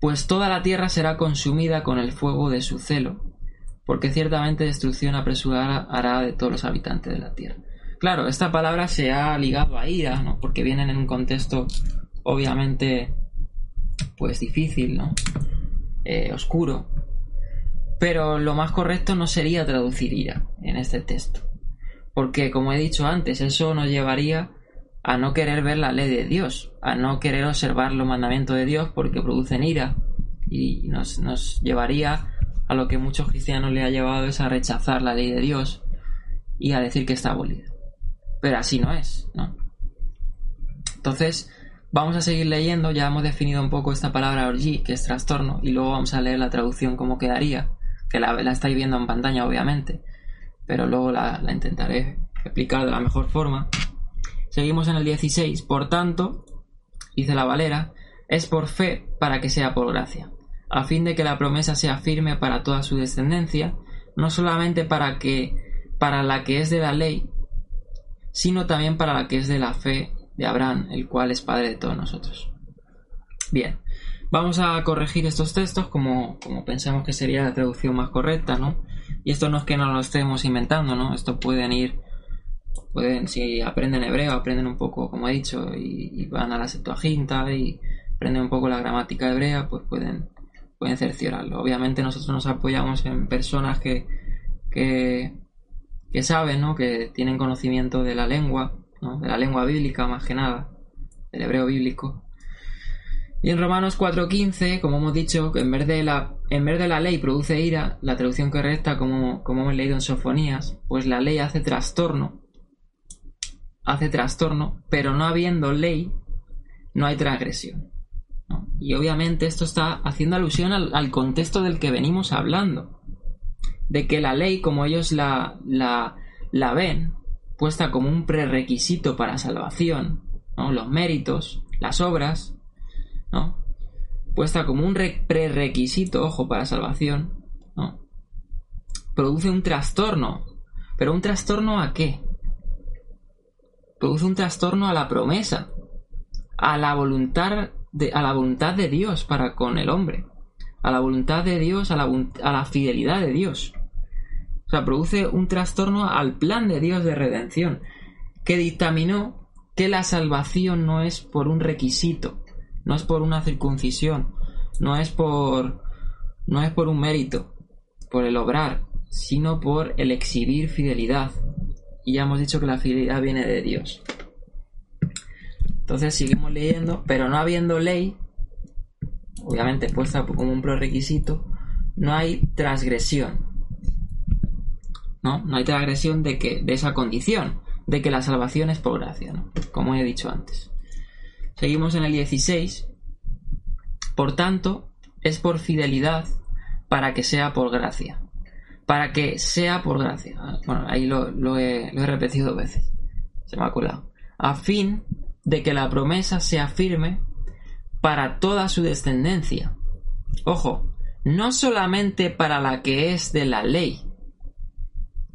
Pues toda la tierra será consumida con el fuego de su celo, porque ciertamente destrucción apresurada hará de todos los habitantes de la tierra. Claro, esta palabra se ha ligado a ira, ¿no? Porque vienen en un contexto obviamente pues difícil, ¿no? Eh, oscuro. Pero lo más correcto no sería traducir ira en este texto. Porque, como he dicho antes, eso nos llevaría a no querer ver la ley de Dios, a no querer observar los mandamientos de Dios porque producen ira y nos, nos llevaría a lo que muchos cristianos le ha llevado es a rechazar la ley de Dios y a decir que está abolida. Pero así no es, ¿no? Entonces, vamos a seguir leyendo, ya hemos definido un poco esta palabra orgi, que es trastorno, y luego vamos a leer la traducción como quedaría, que la, estáis viendo en pantalla, obviamente, pero luego la, la intentaré explicar de la mejor forma. Seguimos en el 16, por tanto, dice la Valera, es por fe para que sea por gracia a fin de que la promesa sea firme para toda su descendencia, no solamente para que para la que es de la ley, sino también para la que es de la fe de Abraham, el cual es padre de todos nosotros. Bien, vamos a corregir estos textos como, como pensamos que sería la traducción más correcta, ¿no? Y esto no es que no lo estemos inventando, ¿no? Esto pueden ir, pueden, si aprenden hebreo, aprenden un poco, como he dicho, y, van a la Septuaginta y aprenden un poco la gramática hebrea, pues pueden pueden cerciorarlo. Obviamente nosotros nos apoyamos en personas que, que, que saben, ¿no? que tienen conocimiento de la lengua, de la lengua bíblica más que nada, del hebreo bíblico. Y en Romanos 4.15, como hemos dicho, en vez, de la, en vez de la ley produce ira, la traducción correcta, como, como hemos leído en Sofonías, pues la ley hace trastorno, hace trastorno, pero no habiendo ley, no hay transgresión. Y obviamente esto está haciendo alusión al, contexto del que venimos hablando. De que la ley, como ellos la, la, la ven, puesta como un prerequisito para salvación, los méritos, las obras, ¿no? puesta como un prerequisito, ojo, para salvación, produce un trastorno. ¿Pero un trastorno a qué? Produce un trastorno a la promesa, a la voluntad a la voluntad de Dios para con el hombre, a la voluntad de Dios, a la, a la fidelidad de Dios. O sea, produce un trastorno al plan de Dios de redención, que dictaminó que la salvación no es por un requisito, no es por una circuncisión, no es por no es por un mérito, por el obrar, sino por el exhibir fidelidad. Y ya hemos dicho que la fidelidad viene de Dios. Entonces seguimos leyendo, pero no habiendo ley, obviamente puesta como un prerequisito, no hay transgresión. ¿No? No hay transgresión de que de esa condición, de que la salvación es por gracia, ¿no? Como he dicho antes. Seguimos en el 16. Por tanto, es por fidelidad para que sea por gracia. Para que sea por gracia. Bueno, ahí lo, lo, he, lo he repetido dos veces. Se me ha colado. A fin de que la promesa sea firme para toda su descendencia. Ojo, no solamente para la que es de la ley,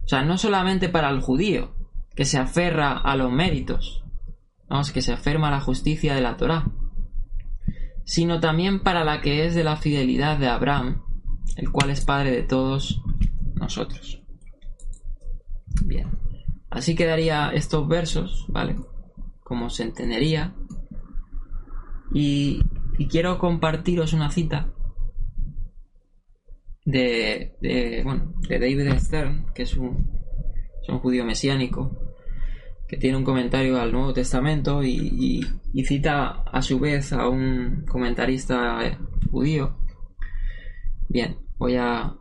o sea, no solamente para el judío, que se aferra a los méritos, vamos, que se aferma a la justicia de la Torá, sino también para la que es de la fidelidad de Abraham, el cual es padre de todos nosotros. Bien, así quedaría estos versos, ¿vale? Como se entendería. Y, quiero compartiros una cita de, de, bueno, de David Stern, que es un, judío mesiánico, que tiene un comentario al Nuevo Testamento y, cita a su vez a un comentarista judío. Bien, voy a,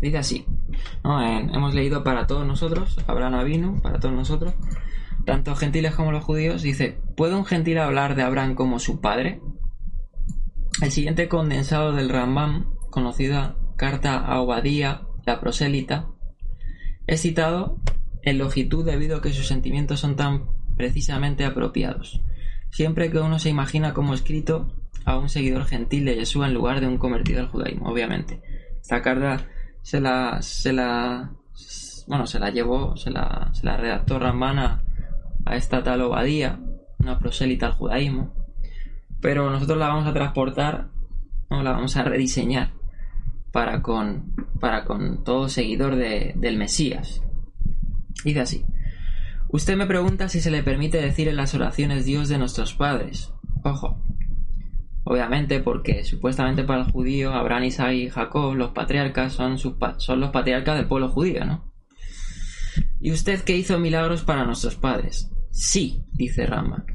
Dice así. hemos leído para todos nosotros, Abraham Avinu, para todos nosotros, tanto gentiles como los judíos. Dice, ¿puede un gentil hablar de Abraham como su padre? El siguiente condensado del Rambam, conocida carta a Obadía, la prosélita, es citado en longitud debido a que sus sentimientos son tan precisamente apropiados. Siempre que uno se imagina como escrito a un seguidor gentil de Yeshua en lugar de un convertido al judaísmo, obviamente. Esta carta se la, se la, bueno, se la llevó, se la, se la redactó Rambana a esta tal Obadía, una prosélita al judaísmo, pero nosotros la vamos a transportar, no, la vamos a rediseñar para con, para con todo seguidor de, del Mesías. Dice así. Usted me pregunta si se le permite decir en las oraciones Dios de nuestros padres. Ojo. Obviamente porque supuestamente para el judío Abraham, Isaac y Jacob, los patriarcas, son, son los patriarcas del pueblo judío, ¿no? ¿Y usted qué hizo milagros para nuestros padres? Sí, dice Rama.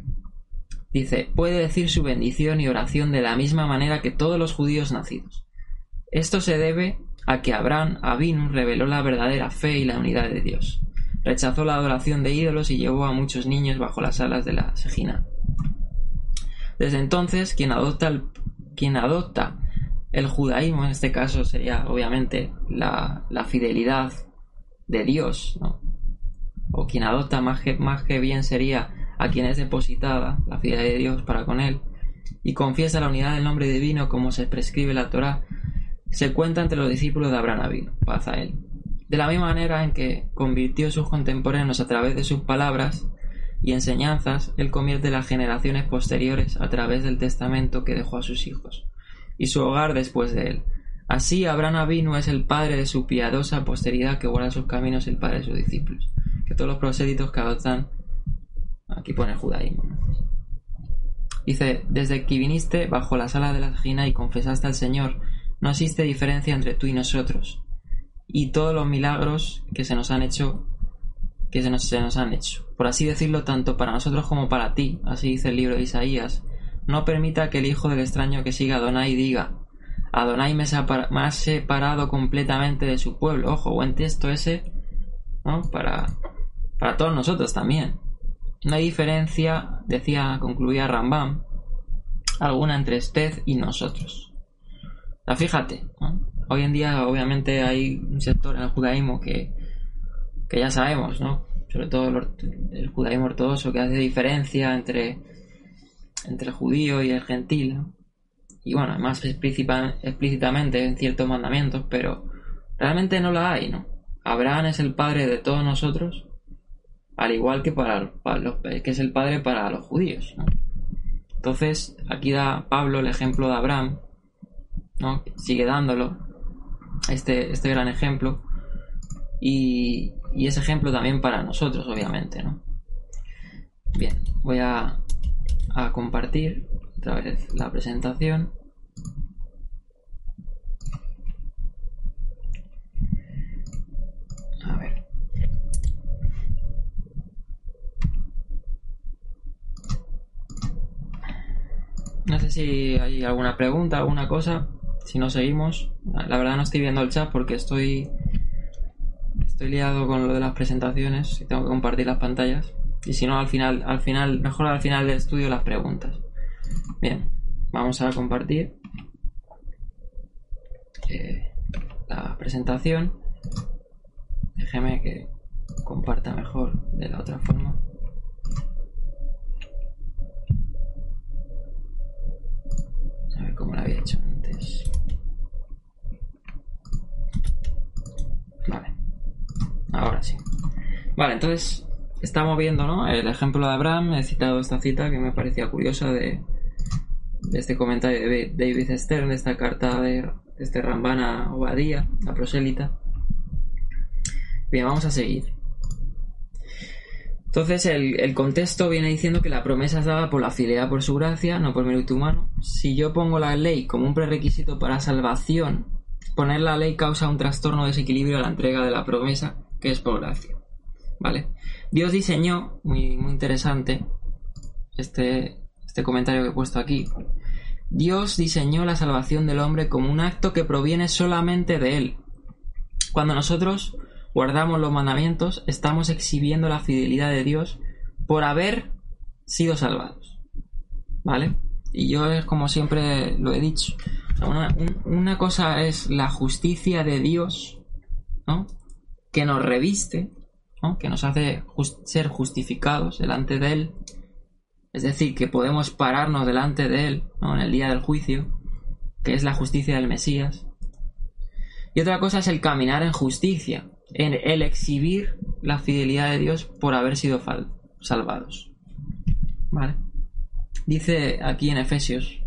Dice, puede decir su bendición y oración de la misma manera que todos los judíos nacidos. Esto se debe a que Abraham Avinu reveló la verdadera fe y la unidad de Dios. Rechazó la adoración de ídolos y llevó a muchos niños bajo las alas de la Sejina. Desde entonces, quien adopta el, judaísmo, en este caso sería obviamente la, fidelidad de Dios, o quien adopta más que, bien sería a quien es depositada la fidelidad de Dios para con él, y confiesa la unidad del nombre divino como se prescribe la Torah, se cuenta entre los discípulos de Abraham Avino, paz a él. De la misma manera en que convirtió sus contemporáneos a través de sus palabras y enseñanzas, él convierte las generaciones posteriores a través del testamento que dejó a sus hijos y su hogar después de él. Así Abraham Avinu es el padre de su piadosa posteridad que guarda sus caminos el padre de sus discípulos. Que todos los prosélitos que adoptan, aquí pone el judaísmo. Dice, desde que viniste bajo la sala de la gina y confesaste al Señor, no existe diferencia entre tú y nosotros y todos los milagros que se nos han hecho que se nos, se nos han hecho. Por así decirlo, tanto para nosotros como para ti, así dice el libro de Isaías, no permita que el hijo del extraño que siga a Adonai diga, Adonai me, ha separado completamente de su pueblo. Ojo, buen texto ese, ¿no? Para, para todos nosotros también. No hay diferencia, decía, concluía Rambam, alguna entre usted y nosotros. Fíjate, ¿no? hoy en día obviamente hay un sector en el judaísmo que, que ya sabemos, ¿no? Sobre todo el, judaísmo ortodoxo que hace diferencia entre, entre el judío y el gentil, Y bueno, más explícitamente en ciertos mandamientos, pero realmente no la hay, ¿no? Abraham es el padre de todos nosotros, al igual que para, los, que es el padre para los judíos, Entonces, aquí da Pablo el ejemplo de Abraham, ¿no? Sigue dándolo, este, este gran ejemplo y, y ese ejemplo también para nosotros, obviamente, ¿no? Bien, voy a, a compartir otra vez la presentación. A ver. No sé si hay alguna pregunta, alguna cosa si no seguimos. La verdad no estoy viendo el chat porque estoy estoy liado con lo de las presentaciones y tengo que compartir las pantallas. Y si no, al final, al final, mejor al final del estudio las preguntas. Bien, vamos a compartir eh, la presentación. Déjeme que comparta mejor de la otra forma. A ver cómo lo había hecho antes. Vale. Ahora sí. Vale, entonces estamos viendo, ¿no? El ejemplo de Abraham. He citado esta cita que me parecía curiosa de, este comentario de David Stern, de esta carta de, este Rambana Obadía, la prosélita. Bien, vamos a seguir. Entonces el, contexto viene diciendo que la promesa es dada por la fidelidad por su gracia, no por mérito humano. Si yo pongo la ley como un prerequisito para salvación, poner la ley causa un trastorno de desequilibrio a la entrega de la promesa, que es por gracia. ¿Vale? Dios diseñó, muy, muy interesante, este, este comentario que he puesto aquí. Dios diseñó la salvación del hombre como un acto que proviene solamente de Él. Cuando nosotros guardamos los mandamientos, estamos exhibiendo la fidelidad de Dios por haber sido salvados. ¿Vale? Y yo es como siempre lo he dicho. Una, cosa es la justicia de Dios, ¿no? Que nos reviste. Que nos hace ser justificados delante de Él. Es decir, que podemos pararnos delante de Él, ¿no? En el día del juicio, que es la justicia del Mesías. Y otra cosa es el caminar en justicia, en el exhibir la fidelidad de Dios por haber sido salvados. Vale. Dice aquí en Efesios,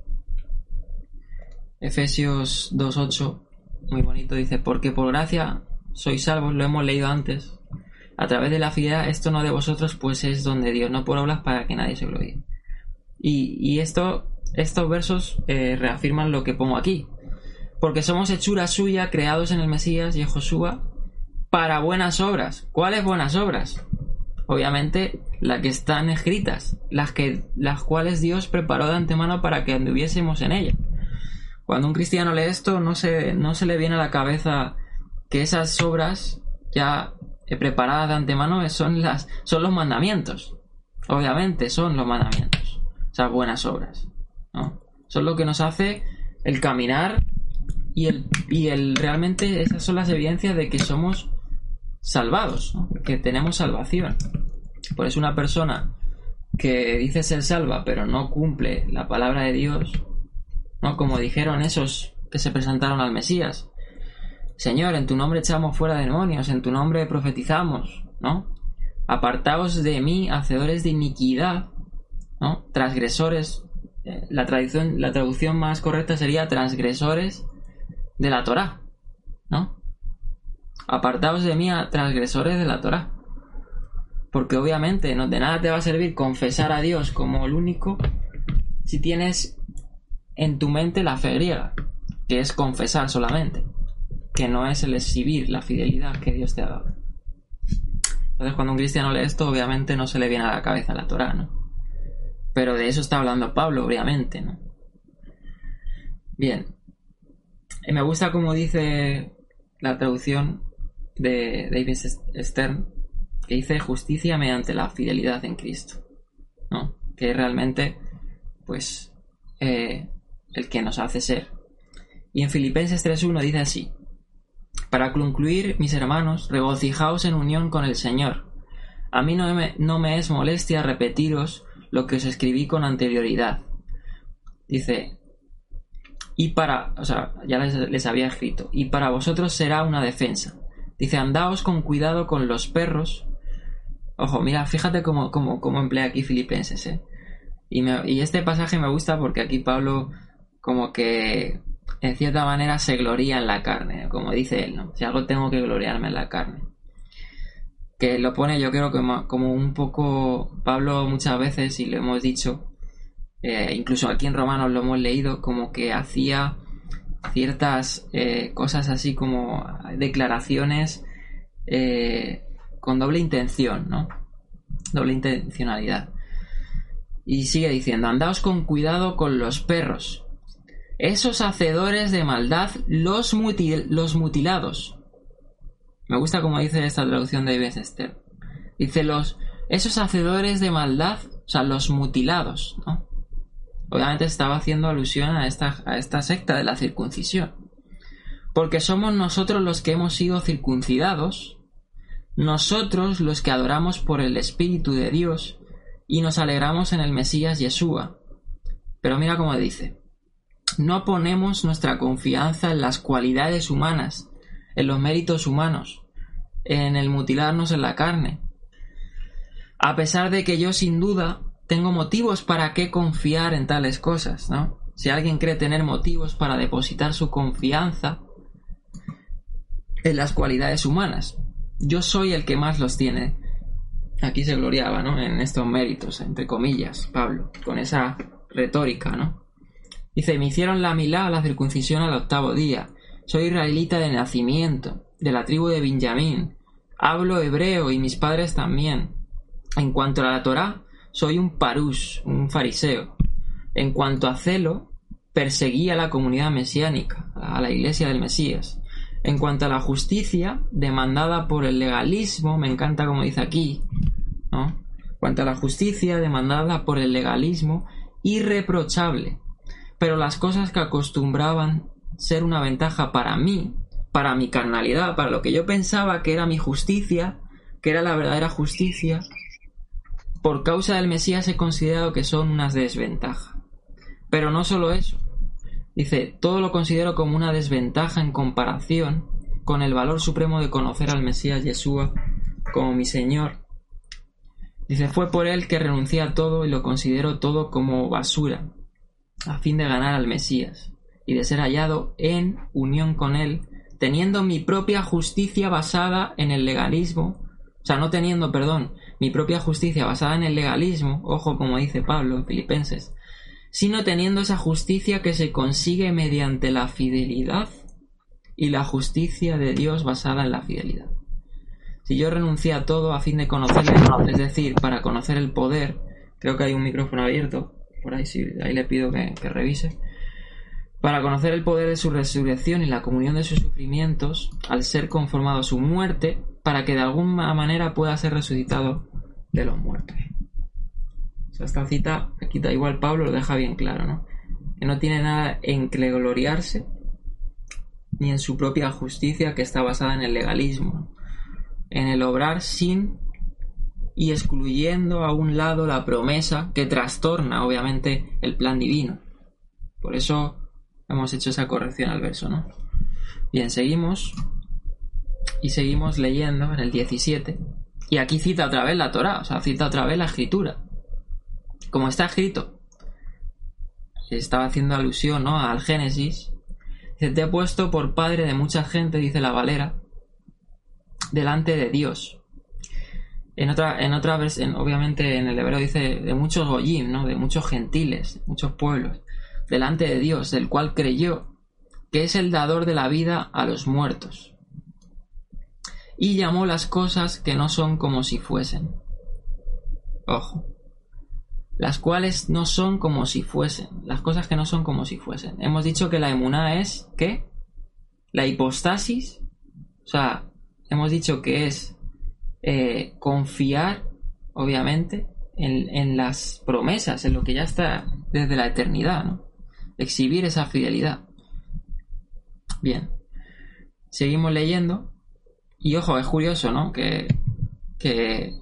Efesios 2.8, muy bonito, dice, porque por gracia sois salvos, lo hemos leído antes, a través de la fidelidad, esto no de vosotros, pues es donde Dios, no por obras para que nadie se gloríe. Y, y esto, estos versos eh, reafirman lo que pongo aquí, porque somos hechura suya, creados en el Mesías y en Josué, para buenas obras. ¿Cuáles buenas obras? Obviamente las que están escritas, las, que, las cuales Dios preparó de antemano para que anduviésemos en ellas. Cuando un cristiano lee esto, no se, no se le viene a la cabeza que esas obras ya preparadas de antemano son, las, son los mandamientos. Obviamente son los mandamientos, esas buenas obras. ¿no? Son lo que nos hace el caminar y el, y el realmente esas son las evidencias de que somos salvados, que tenemos salvación. Por eso una persona que dice ser salva pero no cumple la palabra de Dios, ¿no? como dijeron esos que se presentaron al Mesías, Señor, en tu nombre echamos fuera demonios, en tu nombre profetizamos, ¿no? Apartaos de mí, hacedores de iniquidad, ¿no? Transgresores. Eh, la, traducción, la traducción más correcta sería transgresores de la Torah, ¿no? Apartaos de mí a transgresores de la Torah. Porque obviamente no de nada te va a servir confesar a Dios como el único si tienes en tu mente la fe griega, que es confesar solamente, que no es el exhibir la fidelidad que Dios te ha dado. Entonces cuando un cristiano lee esto, obviamente no se le viene a la cabeza la Torah, ¿no? Pero de eso está hablando Pablo, obviamente, ¿no? Bien. Y me gusta como dice la traducción de David Stern que dice justicia mediante la fidelidad en Cristo, ¿no? Que realmente, pues, eh, el que nos hace ser. Y en Filipenses 3.1 dice así, para concluir, mis hermanos, regocijaos en unión con el Señor. A mí no me, no me es molestia repetiros lo que os escribí con anterioridad. Dice, y para, o sea, ya les, había escrito, y para vosotros será una defensa Dice, andaos con cuidado con los perros. Ojo, mira, fíjate cómo, emplea aquí Filipenses, ¿eh? Y este pasaje me gusta porque aquí Pablo como que en cierta manera se gloría en la carne, como dice él, ¿no? Si algo tengo que gloriarme en la carne. Que lo pone yo creo que como un poco Pablo muchas veces, y lo hemos dicho, eh, incluso aquí en Romanos lo hemos leído, como que hacía ciertas eh, cosas así como declaraciones eh, con doble intención, ¿no? Doble intencionalidad. Y sigue diciendo, andaos con cuidado con los perros. Esos hacedores de maldad, los, mutilados. Me gusta como dice esta traducción de Ives Esther. Dice los, esos hacedores de maldad, o sea, los mutilados. Obviamente estaba haciendo alusión a esta, a esta secta de la circuncisión. Porque somos nosotros los que hemos sido circuncidados, nosotros los que adoramos por el Espíritu de Dios y nos alegramos en el Mesías Yeshua. Pero mira cómo dice, no ponemos nuestra confianza en las cualidades humanas, en los méritos humanos, en el mutilarnos en la carne. A pesar de que yo sin duda tengo motivos para qué confiar en tales cosas, ¿no? Si alguien cree tener motivos para depositar su confianza en las cualidades humanas, yo soy el que más los tiene. Aquí se gloriaba, ¿no? En estos méritos, entre comillas, Pablo, con esa retórica, ¿no? Dice, me hicieron la milá, la circuncisión al octavo día. Soy israelita de nacimiento, de la tribu de Benjamín. Hablo hebreo y mis padres también. En cuanto a la Torá, soy un parús, un fariseo. En cuanto a celo, perseguí a la comunidad mesiánica, a la iglesia del Mesías. En cuanto a la justicia, demandada por el legalismo, me encanta como dice aquí, ¿no? En cuanto a la justicia, demandada por el legalismo, irreprochable. Pero las cosas que acostumbraban ser una ventaja para mí, para mi carnalidad, para lo que yo pensaba que era mi justicia, que era la verdadera justicia, por causa del Mesías he considerado que son unas desventajas. Pero no solo eso. Dice, todo lo considero como una desventaja en comparación con el valor supremo de conocer al Mesías Yeshua como mi Señor. Dice, fue por él que renuncié a todo y lo considero todo como basura, a fin de ganar al Mesías y de ser hallado en unión con él, teniendo mi propia justicia basada en el legalismo, o sea, no teniendo, perdón, mi propia justicia basada en el legalismo, ojo como dice Pablo en Filipenses, sino teniendo esa justicia que se consigue mediante la fidelidad y la justicia de Dios basada en la fidelidad. Si yo renuncié a todo a fin de conocerle, es decir, para conocer el poder, creo que hay un micrófono abierto, por ahí sí, ahí le pido que, revise, para conocer el poder de su resurrección y la comunión de sus sufrimientos, al ser conformado a su muerte, para que de alguna manera pueda ser resucitado de los muertos. O sea, esta cita, aquí da igual Pablo lo deja bien claro, ¿no? Que no tiene nada en que gloriarse, ni en su propia justicia que está basada en el legalismo, en el obrar sin y excluyendo a un lado la promesa que trastorna obviamente el plan divino. Por eso hemos hecho esa corrección al verso, ¿no? Bien, seguimos y seguimos leyendo en el 17 y aquí cita otra vez la Torah, o sea, cita otra vez la escritura. Como está escrito, estaba haciendo alusión ¿no? al Génesis, te he puesto por padre de mucha gente, dice la Valera, delante de Dios. En otra, en otra versión, obviamente en el hebreo dice de muchos goyim, ¿no? De muchos gentiles, muchos pueblos, delante de Dios, del cual creyó que es el dador de la vida a los muertos. Y llamó las cosas que no son como si fuesen. Ojo. Las cuales no son como si fuesen. Las cosas que no son como si fuesen. Hemos dicho que la emuná es, ¿qué? La hipostasis. O sea, hemos dicho que es eh, confiar, obviamente, en, las promesas, en lo que ya está desde la eternidad, ¿no? Exhibir esa fidelidad. Bien. Seguimos leyendo. Y ojo, es curioso, ¿no? Que, que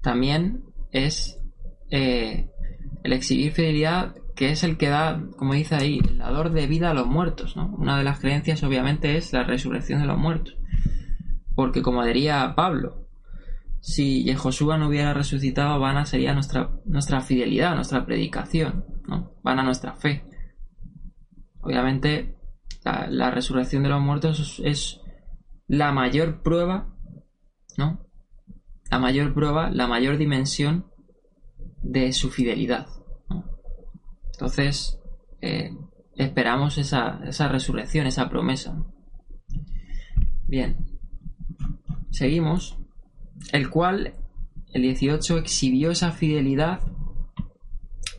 también es eh, el exhibir fidelidad que es el que da, como dice ahí, el dador de vida a los muertos, ¿no? Una de las creencias obviamente es la resurrección de los muertos. Porque como diría Pablo, si Josué no hubiera resucitado, vana sería nuestra, nuestra fidelidad, nuestra predicación, ¿no? Vana nuestra fe. Obviamente, la, resurrección de los muertos es, la mayor prueba, ¿no? La mayor prueba, la mayor dimensión de su fidelidad. Entonces, eh, esperamos esa, esa resurrección, esa promesa. Bien, Seguimos. El cual, el 18, exhibió esa fidelidad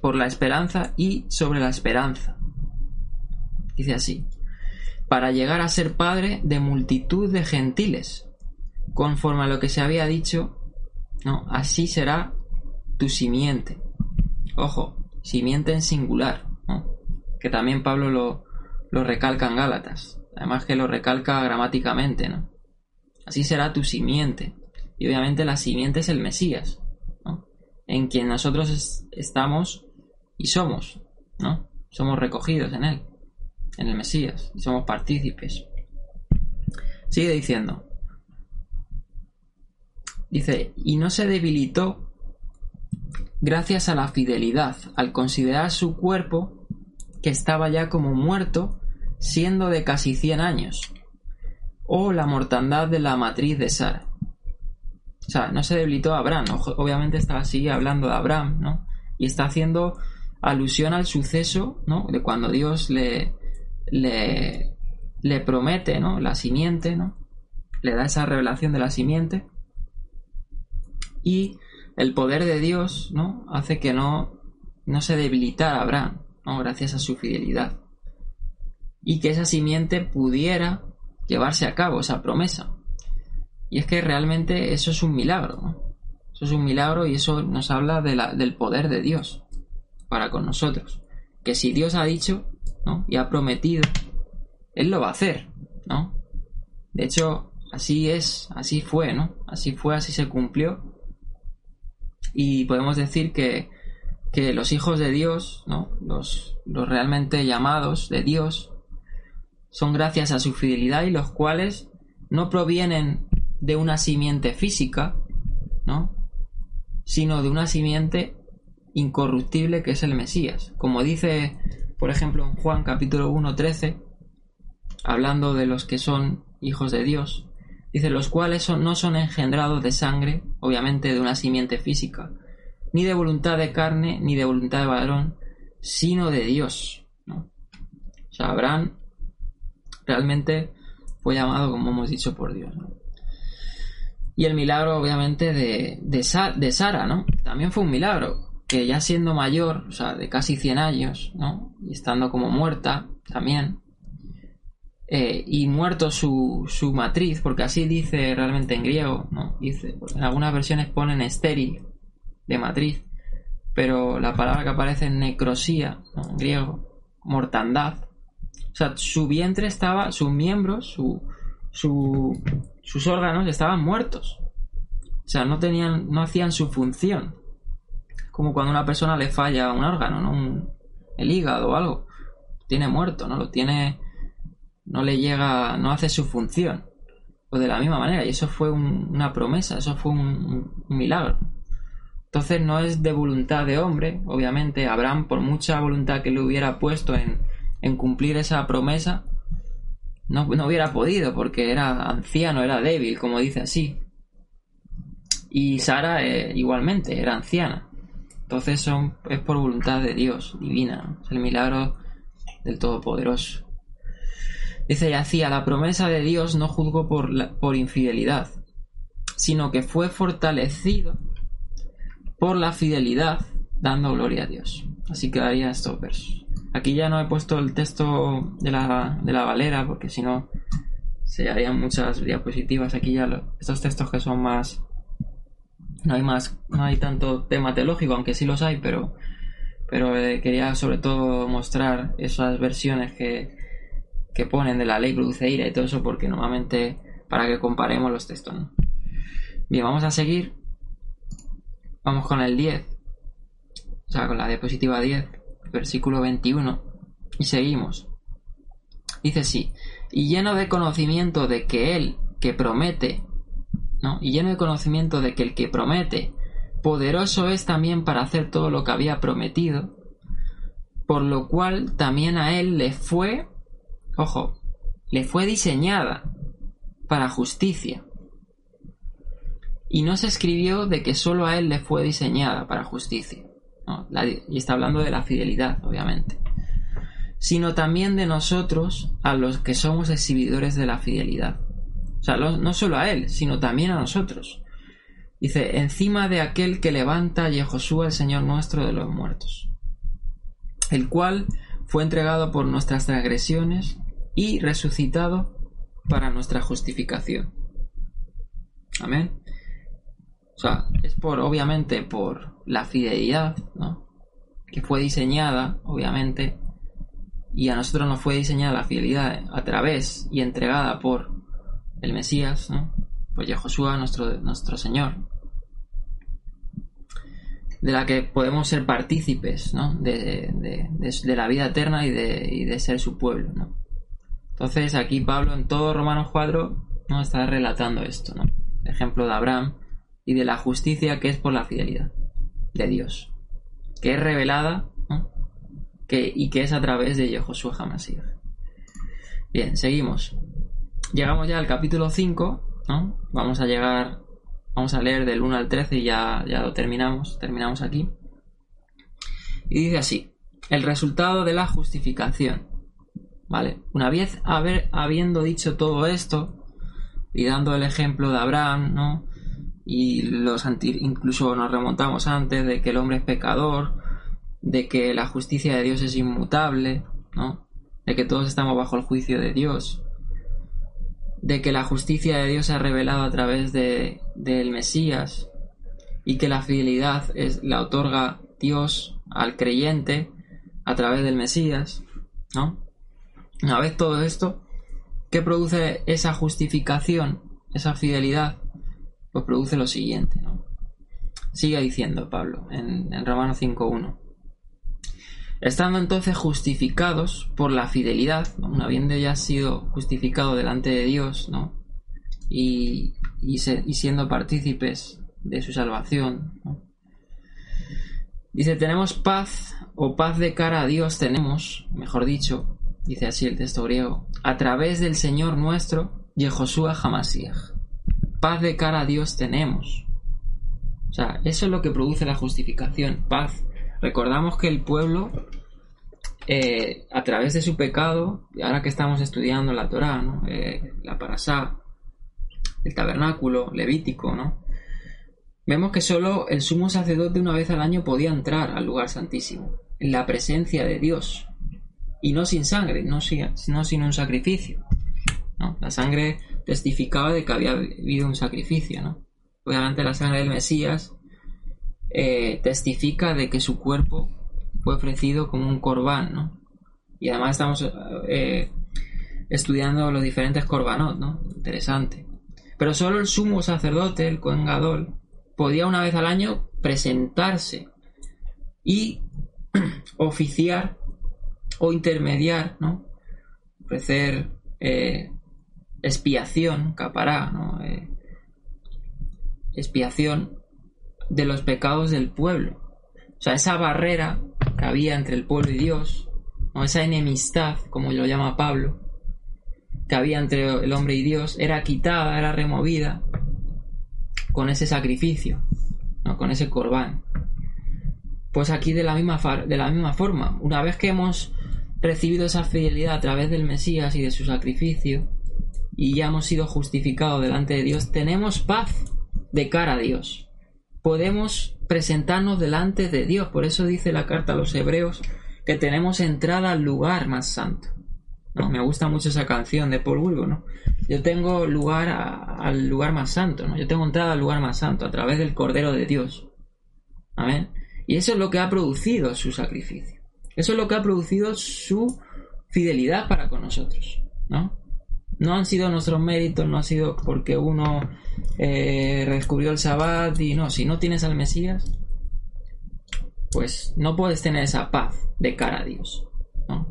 por la esperanza y sobre la esperanza. Dice así, para llegar a ser padre de multitud de gentiles, conforme a lo que se había dicho, ¿no? Así será tu simiente. Ojo, simiente en singular. Que también Pablo lo, lo recalca en Gálatas. Además que lo recalca gramáticamente, ¿no? Así será tu simiente. Y obviamente la simiente es el Mesías, ¿no? En quien nosotros estamos y somos, ¿no? Somos recogidos en él, en el Mesías, y somos partícipes. Sigue diciendo. Dice, y no se debilitó gracias a la fidelidad, al considerar su cuerpo que estaba ya como muerto, siendo de casi 100 años, o la mortandad de la matriz de Sara. O sea, no se debilitó a Abraham, obviamente está así hablando de Abraham, ¿no? Y está haciendo alusión al suceso, ¿no? De cuando Dios le, le, le promete, ¿no? La simiente, ¿no? Le da esa revelación de la simiente. Y el poder de Dios, ¿no? Hace que no, no se debilitara Abraham, ¿no? Gracias a su fidelidad. Y que esa simiente pudiera llevarse a cabo, esa promesa. Y es que realmente eso es un milagro. Eso es un milagro y eso nos habla de la, del poder de Dios para con nosotros. Que si Dios ha dicho, ¿no? Y ha prometido, Él lo va a hacer, ¿no? De hecho, así es, así fue, ¿no? Así fue, así se cumplió y podemos decir que, los hijos de Dios, ¿no? los, los realmente llamados de Dios, son gracias a su fidelidad y los cuales no provienen de una simiente física, ¿no? sino de una simiente incorruptible que es el Mesías. Como dice, por ejemplo, en Juan capítulo 1, 13, hablando de los que son hijos de Dios, Dice, los cuales no son engendrados de sangre, obviamente de una simiente física, ni de voluntad de carne, ni de voluntad de varón, sino de Dios. ¿no? O sea, Abraham realmente fue llamado, como hemos dicho, por Dios. Y el milagro, obviamente, de, de, Sara, ¿no? También fue un milagro, que ya siendo mayor, o sea, de casi 100 años, ¿no? Y estando como muerta también, eh, y muerto su, su, matriz, porque así dice realmente en griego, ¿no? Dice, en algunas versiones ponen estéril de matriz, pero la palabra que aparece en necrosía, en griego, mortandad. O sea, su vientre estaba, sus miembros, su, su, sus órganos estaban muertos. O sea, no tenían, no hacían su función. Como cuando a una persona le falla un órgano, ¿no? el hígado o algo. Tiene muerto, ¿no? Lo tiene no le llega, no hace su función. Pues de la misma manera, y eso fue una promesa, eso fue un, milagro. Entonces no es de voluntad de hombre, obviamente, Abraham, por mucha voluntad que le hubiera puesto en, en cumplir esa promesa, no, no, hubiera podido, porque era anciano, era débil, como dice así. Y Sara eh, igualmente, era anciana. Entonces son, es por voluntad de Dios, divina, es el milagro del Todopoderoso. Dice, y hacía la promesa de Dios no juzgó por, por infidelidad, sino que fue fortalecido por la fidelidad, dando gloria a Dios. Así quedaría estos versos. Aquí ya no he puesto el texto de la, de la Valera, porque si no se harían muchas diapositivas. Aquí ya estos textos que son más... No hay más, no hay tanto tema teológico, aunque sí los hay, pero, pero eh, quería sobre todo mostrar esas versiones que, que ponen de la ley Bruceira y todo eso, porque normalmente para que comparemos los textos. Bien, vamos a seguir. Vamos con el 10. O sea, con la diapositiva 10, versículo 21. Y seguimos. Dice así. Y lleno de conocimiento de que Él que promete, ¿no? Y lleno de conocimiento de que el que promete, poderoso es también para hacer todo lo que había prometido, por lo cual también a Él le fue ojo, le fue diseñada para justicia. Y no se escribió de que solo a él le fue diseñada para justicia. Y está hablando de la fidelidad, obviamente. Sino también de nosotros, a los que somos exhibidores de la fidelidad. O sea, no solo a él, sino también a nosotros. Dice, encima de aquel que levanta a Yehoshua el Señor nuestro de los muertos, el cual fue entregado por nuestras transgresiones y resucitado para nuestra justificación. Amén. O sea, es por, obviamente, por la fidelidad, ¿no? Que fue diseñada, obviamente, y a nosotros nos fue diseñada la fidelidad a través y entregada por el Mesías, ¿no? Por Yehoshua, nuestro, nuestro Señor. De la que podemos ser partícipes, ¿no? De, de, la vida eterna y de, de ser su pueblo, ¿no? Entonces aquí Pablo en todo Romanos 4 ¿no? está relatando esto, ¿no? El ejemplo de Abraham y de la justicia que es por la fidelidad de Dios, que es revelada que, y que es a través de Yehoshua Hamashiach. Bien, seguimos. Llegamos ya al capítulo 5, ¿no? Vamos a llegar, vamos a leer del 1 al 13 y ya, ya lo terminamos, terminamos aquí. Y dice así, el resultado de la justificación. ¿Vale? Una vez haber, habiendo dicho todo esto, y dando el ejemplo de Abraham, ¿no? Y los incluso nos remontamos antes de que el hombre es pecador, de que la justicia de Dios es inmutable, ¿no? De que todos estamos bajo el juicio de Dios, de que la justicia de Dios se ha revelado a través de del Mesías y que la fidelidad es, la otorga Dios al creyente a través del Mesías, ¿no? Una vez todo esto, ¿qué produce esa justificación, esa fidelidad? Pues produce lo siguiente, ¿no? Sigue diciendo Pablo en, en Romanos 5.1. Estando entonces justificados por la fidelidad, ¿no? habiendo ya sido justificado delante de Dios, ¿no? Y, y, siendo partícipes de su salvación, Dice, tenemos paz o paz de cara a Dios tenemos, mejor dicho, dice así el texto griego, a través del Señor nuestro, Yehoshua Hamasiach. Paz de cara a Dios tenemos. O sea, eso es lo que produce la justificación, paz. Recordamos que el pueblo, eh, a través de su pecado, ahora que estamos estudiando la Torah, ¿no? Eh, la Parasá, el tabernáculo levítico, ¿no? Vemos que solo el sumo sacerdote una vez al año podía entrar al lugar santísimo, en la presencia de Dios y no sin sangre, no, sin un sacrificio. ¿no? La sangre testificaba de que había habido un sacrificio. ¿no? Obviamente la sangre del Mesías eh, testifica de que su cuerpo fue ofrecido como un corbán. ¿no? Y además estamos eh, estudiando los diferentes corbanot, ¿no? Interesante. Pero solo el sumo sacerdote, el Cohen Gadol, podía una vez al año presentarse y <clears throat> oficiar o intermediar, ¿no? Ofrecer eh, expiación, capará, ¿no? Eh, expiación de los pecados del pueblo. O sea, esa barrera que había entre el pueblo y Dios, ¿no? esa enemistad, como lo llama Pablo, que había entre el hombre y Dios, era quitada, era removida con ese sacrificio, ¿no? con ese corbán. Pues aquí de la misma, de la misma forma, una vez que hemos recibido esa fidelidad a través del Mesías y de su sacrificio, y ya hemos sido justificados delante de Dios, tenemos paz de cara a Dios. Podemos presentarnos delante de Dios. Por eso dice la carta a los hebreos que tenemos entrada al lugar más santo. ¿no? Me gusta mucho esa canción de Paul Wilbur, ¿no? Yo tengo lugar al lugar más santo, ¿no? Yo tengo entrada al lugar más santo a través del Cordero de Dios. Amén. Y eso es lo que ha producido su sacrificio. Eso es lo que ha producido su fidelidad para con nosotros, ¿no? No han sido nuestros méritos, no ha sido porque uno eh, el Sabbat y no, si no tienes al Mesías, pues no puedes tener esa paz de cara a Dios, ¿no?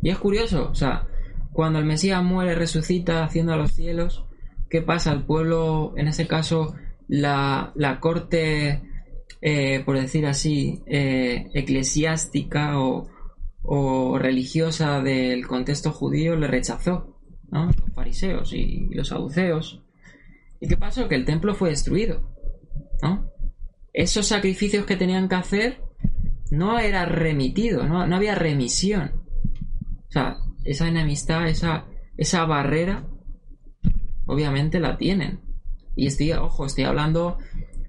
Y es curioso, o sea, cuando el Mesías muere, resucita, haciendo a los cielos, ¿qué pasa? El pueblo, en ese caso, la, la corte eh, por decir así, eh, eclesiástica o, religiosa del contexto judío le rechazó, ¿no? Los fariseos y, los saduceos. ¿Y qué pasó? Que el templo fue destruido, ¿no? Esos sacrificios que tenían que hacer no era remitido, no, no había remisión. O sea, esa enemistad, esa, esa barrera, obviamente la tienen. Y estoy, ojo, estoy hablando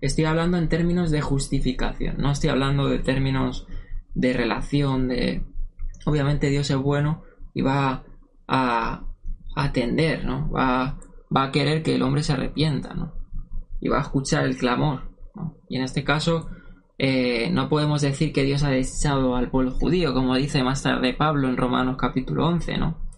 Estoy hablando en términos de justificación, no estoy hablando de términos de relación, de... Obviamente Dios es bueno y va a, atender, ¿no? Va, va a querer que el hombre se arrepienta, ¿no? Y va a escuchar el clamor. Y en este caso, eh, no podemos decir que Dios ha desechado al pueblo judío, como dice más tarde Pablo en Romanos capítulo 11, ¿no?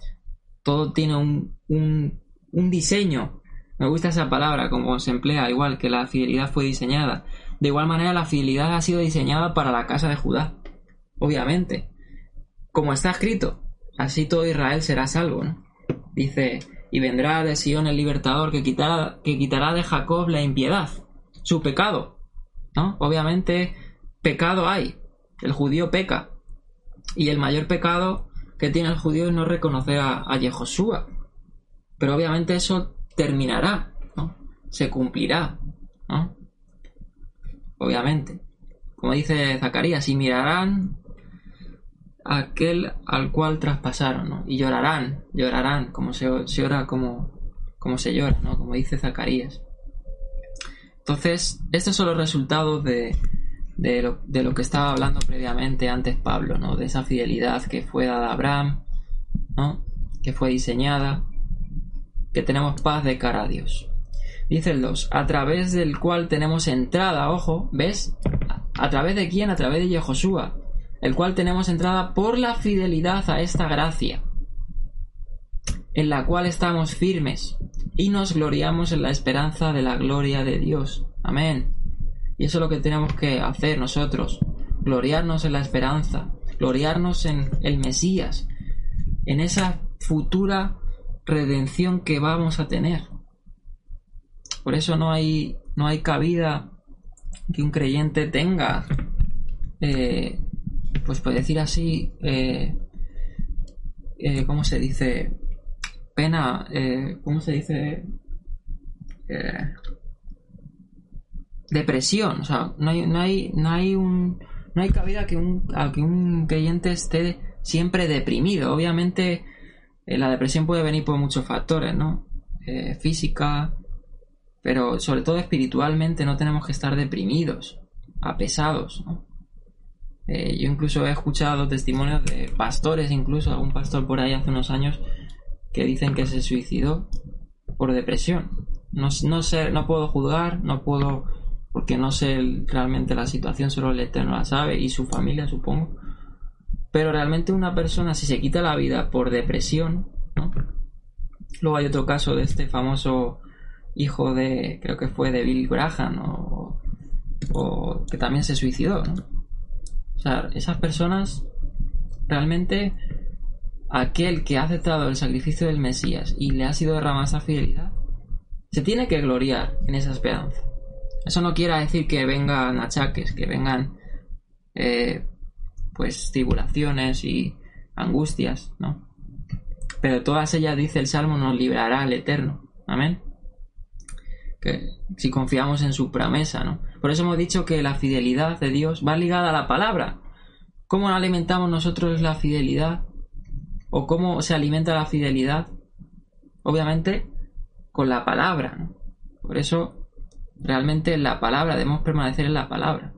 Todo tiene un, un diseño. Me gusta esa palabra, como se emplea, igual que la fidelidad fue diseñada. De igual manera, la fidelidad ha sido diseñada para la casa de Judá. Obviamente. Como está escrito, así todo Israel será salvo, ¿no? Dice, y vendrá de Sion el libertador que quitará, que quitará de Jacob la impiedad, su pecado. ¿No? Obviamente, pecado hay. El judío peca. Y el mayor pecado que tiene el judío es no reconocer a, a Yehoshua. Pero obviamente eso terminará, ¿no? Se cumplirá. Obviamente. Como dice Zacarías, y mirarán aquel al cual traspasaron. Y llorarán, llorarán, como se, llora, como, como se llora. Como dice Zacarías. Entonces, estos son los resultados de, de, lo, de lo que estaba hablando previamente antes Pablo, ¿no? De esa fidelidad que fue dada a Abraham, ¿no? Que fue diseñada, que tenemos paz de cara a Dios. Dice el 2, a través del cual tenemos entrada, ojo, ¿ves? ¿A través de quién? A través de Yehoshua, el cual tenemos entrada por la fidelidad a esta gracia, en la cual estamos firmes y nos gloriamos en la esperanza de la gloria de Dios. Amén. Y eso es lo que tenemos que hacer nosotros, gloriarnos en la esperanza, gloriarnos en el Mesías, en esa futura redención que vamos a tener. Por eso no hay, no hay cabida que un creyente tenga eh, pues por decir así, eh, eh, ¿cómo se dice? Pena, eh, ¿cómo se dice? depresión, o sea, no hay, no hay, no hay un, no hay cabida que un, a que un creyente esté siempre deprimido. Obviamente, la depresión puede venir por muchos factores, ¿no? física, pero sobre todo espiritualmente no tenemos que estar deprimidos, apesados, ¿no? Eh, yo incluso he escuchado testimonios de pastores, incluso algún pastor por ahí hace unos años, que dicen que se suicidó por depresión. No, no sé, no puedo juzgar, no puedo, porque no sé realmente la situación, solo el Eterno la sabe y su familia, supongo. Pero realmente una persona, si se quita la vida por depresión, ¿no? Luego hay otro caso de este famoso hijo de, creo que fue de Bill Graham, o, o que también se suicidó, ¿no? O sea, esas personas realmente aquel que ha aceptado el sacrificio del Mesías y le ha sido derramada esa fidelidad, se tiene que gloriar en esa esperanza. Eso no quiere decir que vengan achaques, que vengan eh, pues tribulaciones y angustias, ¿no? Pero todas ellas, dice el Salmo, nos librará el Eterno. Amén. Que si confiamos en su promesa, ¿no? Por eso hemos dicho que la fidelidad de Dios va ligada a la palabra. ¿Cómo alimentamos nosotros la fidelidad? ¿O cómo se alimenta la fidelidad? Obviamente con la palabra. Por eso realmente la palabra, debemos permanecer en la palabra.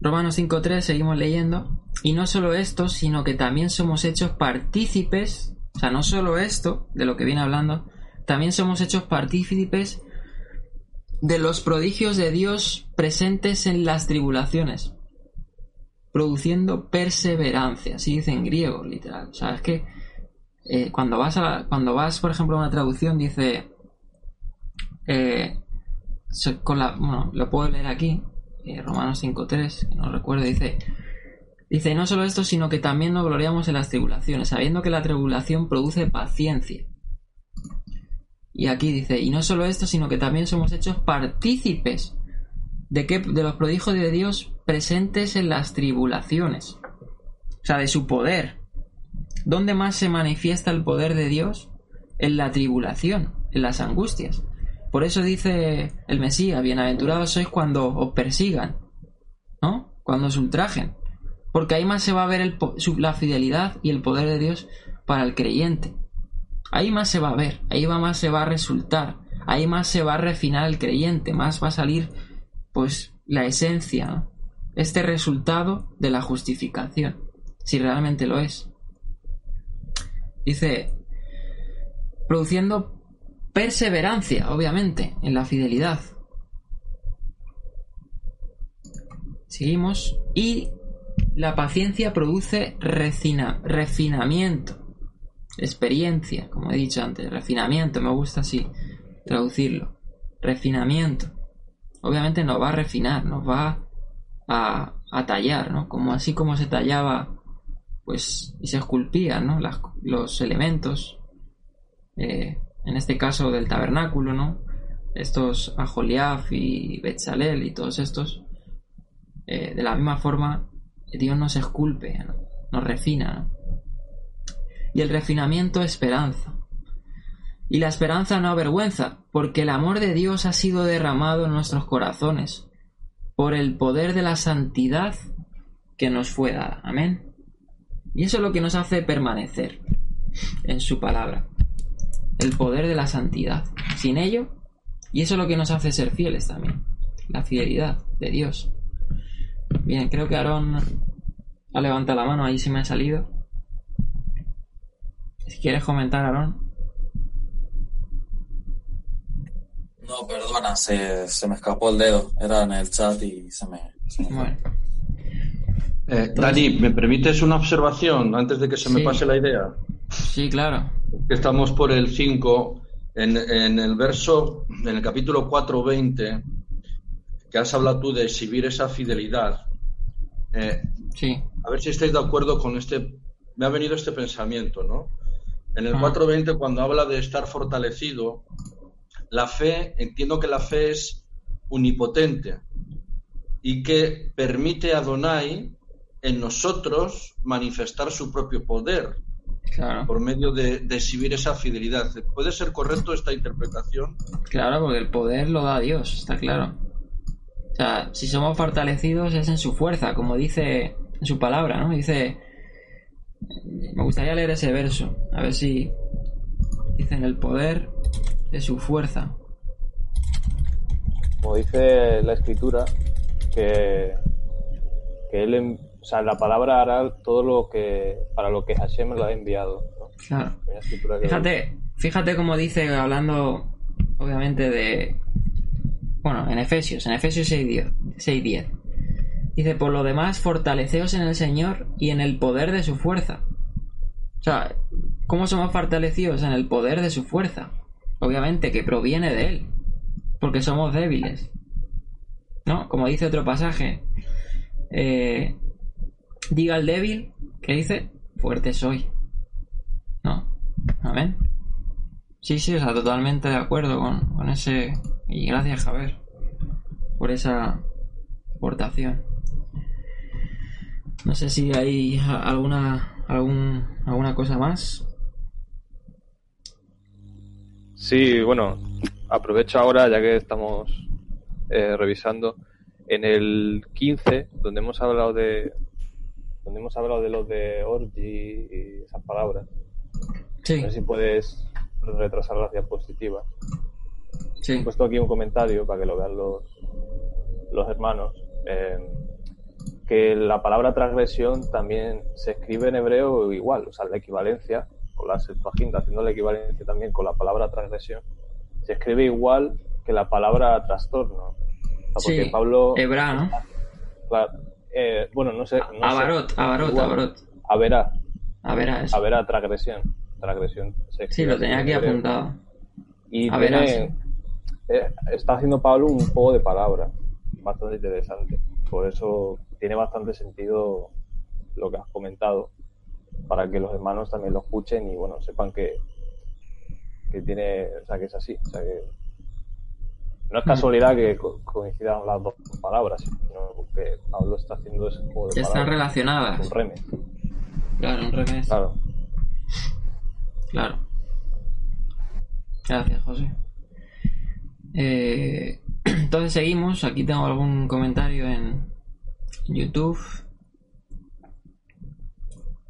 Romanos 5.3 seguimos leyendo. Y no solo esto, sino que también somos hechos partícipes, o sea, no solo esto, de lo que viene hablando, también somos hechos partícipes de los prodigios de Dios presentes en las tribulaciones, produciendo perseverancia, así dice en griego, literal. O sea, es que eh, cuando vas a, cuando vas, por ejemplo, a una traducción dice, eh, con la, bueno, lo puedo leer aquí, eh, Romanos 5.3, que no recuerdo, dice, dice, no solo esto, sino que también nos gloriamos en las tribulaciones, sabiendo que la tribulación produce paciencia y aquí dice, y no solo esto, sino que también somos hechos partícipes de, que, de los prodigios de Dios presentes en las tribulaciones. O sea, de su poder. ¿Dónde más se manifiesta el poder de Dios? En la tribulación, en las angustias. Por eso dice el Mesías, bienaventurados sois cuando os persigan, ¿no? Cuando os ultrajen. Porque ahí más se va a ver la fidelidad y el poder de Dios para el creyente. Ahí más se va a ver, ahí va más se va a resultar, ahí más se va a refinar el creyente, más va a salir pues la esencia, este resultado de la justificación, si realmente lo es. Dice, produciendo perseverancia, obviamente, en la fidelidad. seguimos. Y la paciencia produce refinamiento, experiencia, como he dicho antes, refinamiento, me gusta así traducirlo. Refinamiento. Obviamente nos va a refinar, nos va a, a tallar, ¿no? Como así como se tallaba, pues, y se esculpían, ¿no? Los elementos, eh, en este caso del tabernáculo, ¿no? Estos Ajoliaf y Betzalel y todos estos, eh, de la misma forma, Dios nos esculpe, ¿no? nos refina, ¿no? Y el refinamiento esperanza. Y la esperanza no avergüenza, porque el amor de Dios ha sido derramado en nuestros corazones por el poder de la santidad que nos fue dada. Amén. Y eso es lo que nos hace permanecer en su palabra. El poder de la santidad. Sin ello, y eso es lo que nos hace ser fieles también. La fidelidad de Dios. Bien, creo que Aarón ha levantado la mano, ahí se me ha salido. Si quieres comentar, Aarón. No, perdona, se, se me escapó el dedo. Era en el chat y se me... se me. Bueno, Eh, Dani, ¿me permites una observación antes de que se me pase la idea? sí, claro. Que Estamos por el 5, en, en el verso, en el capítulo 4.20, que has hablado tú de exhibir esa fidelidad. Eh, Sí, a ver si estáis de acuerdo con este. Me ha venido este pensamiento, ¿no? En el Ah. 4.20, cuando habla de estar fortalecido, la fe, entiendo que la fe es unipotente y que permite a Donai en nosotros manifestar su propio poder claro. por medio de, de exhibir esa fidelidad. ¿Puede ser correcto esta interpretación? Claro, porque el poder lo da Dios, está claro. O sea, si somos fortalecidos es en su fuerza, como dice en su palabra, ¿no? Dice. Me gustaría leer ese verso, a ver si. Dice en el poder de su fuerza. Como dice la escritura, que, que él, en- o sea, la palabra hará todo lo que, para lo que Hashem lo ha enviado. ¿no? Claro. Fíjate, fíjate cómo dice, hablando obviamente de... Bueno, en Efesios, en Efesios 6.10. 6.10. Dice, por lo demás, fortaleceos en el Señor y en el poder de su fuerza. O sea, ¿cómo somos fortalecidos en el poder de su fuerza? Obviamente que proviene de Él, porque somos débiles. ¿No? Como dice otro pasaje, eh, diga al débil, ¿qué dice? Fuerte soy. ¿No? Amén. Sí, sí, o sea, totalmente de acuerdo con, con ese. Y gracias, Javier, por esa aportación. No sé si hay alguna, algún, alguna cosa más. Sí, bueno, aprovecho ahora, ya que estamos eh, revisando, en el 15, donde hemos hablado de donde hemos hablado de lo de orgy y esas palabras. Sí, No sé si puedes retrasar las diapositivas. sí. He puesto aquí un comentario para que lo vean los, los hermanos. eh, que la palabra transgresión también se escribe en hebreo igual, o sea, la equivalencia, con la Septuaginta haciendo la equivalencia también con la palabra transgresión, se escribe igual que la palabra trastorno. O sea, porque Sí, Pablo. Hebra, ¿no? claro, eh, bueno, no sé. No sé. Abarot, Abarot, Igual. Abarot. Averá, A ver, a eso. Averá transgresión. Transgresión. Sí, lo tenía en aquí hebreo. apuntado. Y A ver, tiene- eh, está haciendo Pablo un juego de palabras bastante interesante. Por eso tiene bastante sentido lo que has comentado, para que los hermanos también lo escuchen y bueno, sepan que, que tiene, o sea, que es así. O sea, que no es casualidad que co- coincidan las dos palabras, sino que Pablo está haciendo ese juego de Están relacionadas. Un remix, Claro, un revés. claro. Claro. Gracias, José. Eh, <clears throat> entonces seguimos. Aquí tengo algún comentario en YouTube.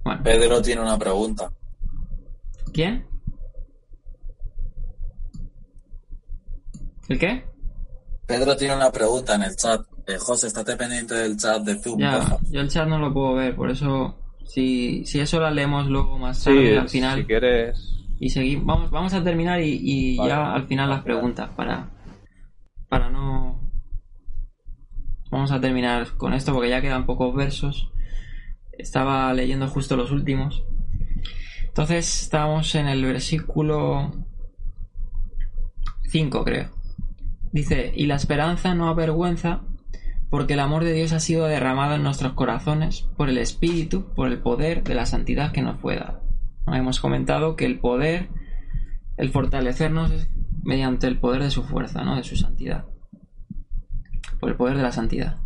Bueno, Pedro tiene una pregunta. ¿quién? ¿El qué? Pedro tiene una pregunta en el chat. Eh, José, estate pendiente del chat de Zoom. Ya, porfa. yo el chat no lo puedo ver, por eso si, si eso la leemos luego más Sí, tarde al final si quieres, y seguimos vamos vamos a terminar y, y Vale. ya al final las preguntas para para no vamos a terminar con esto porque ya quedan pocos versos. Estaba leyendo justo los últimos. Entonces estamos en el versículo 5 creo. Dice, y la esperanza no avergüenza porque el amor de Dios ha sido derramado en nuestros corazones por el Espíritu, por el poder de la santidad que nos fue dado. Hemos comentado que el poder, el fortalecernos es mediante el poder de su fuerza, ¿no? de su santidad. Por el poder de la santidad.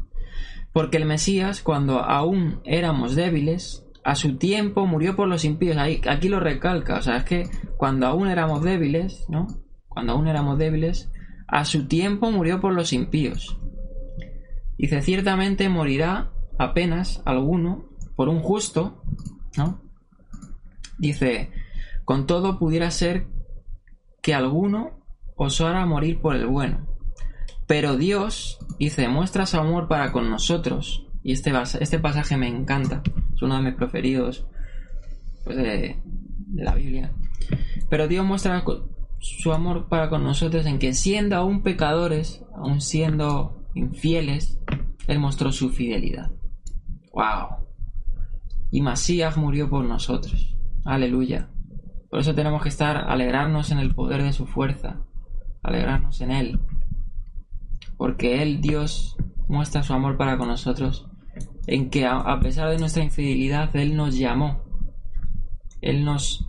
Porque el Mesías, cuando aún éramos débiles, a su tiempo murió por los impíos. aquí lo recalca, o sea, es que cuando aún éramos débiles, ¿no? Cuando aún éramos débiles, a su tiempo murió por los impíos. Dice, ciertamente morirá apenas alguno por un justo, ¿no? Dice, con todo pudiera ser que alguno osara morir por el bueno. Pero Dios, dice, muestra su amor para con nosotros. Y este, este pasaje me encanta. Es uno de mis preferidos pues, de, de la Biblia. Pero Dios muestra su amor para con nosotros en que siendo aún pecadores, aún siendo infieles, Él mostró su fidelidad. ¡Wow! Y Masías murió por nosotros. Aleluya. Por eso tenemos que estar, alegrarnos en el poder de su fuerza, alegrarnos en Él. Porque Él, Dios, muestra su amor para con nosotros, en que a, pesar de nuestra infidelidad, Él nos llamó. Él nos,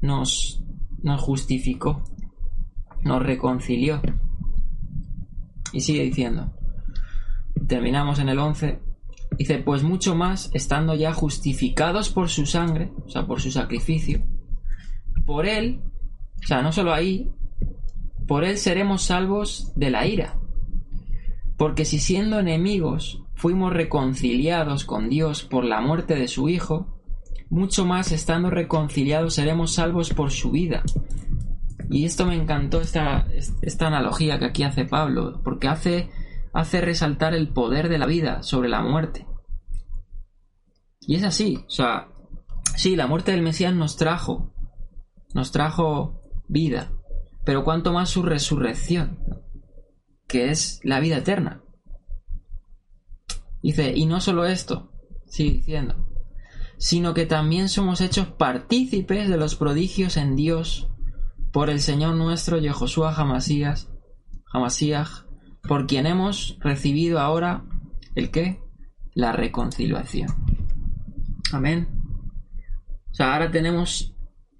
nos, nos justificó, nos reconcilió. Y sigue diciendo, terminamos en el 11, dice, pues mucho más, estando ya justificados por su sangre, o sea, por su sacrificio, por él, o sea, no solo ahí, por él seremos salvos de la ira. Porque si siendo enemigos fuimos reconciliados con Dios por la muerte de su Hijo, mucho más estando reconciliados seremos salvos por su vida. Y esto me encantó esta, analogía que aquí hace Pablo, porque hace resaltar el poder de la vida sobre la muerte. Y es así, o sea, sí, la muerte del Mesías nos trajo, nos trajo vida, pero cuanto más su resurrección, que es la vida eterna. Dice, y no solo esto, sigue diciendo, sino que también somos hechos partícipes de los prodigios en Dios por el Señor nuestro Yehoshua Hamasías, por quien hemos recibido ahora el qué? La reconciliación. Amén. O sea, ahora tenemos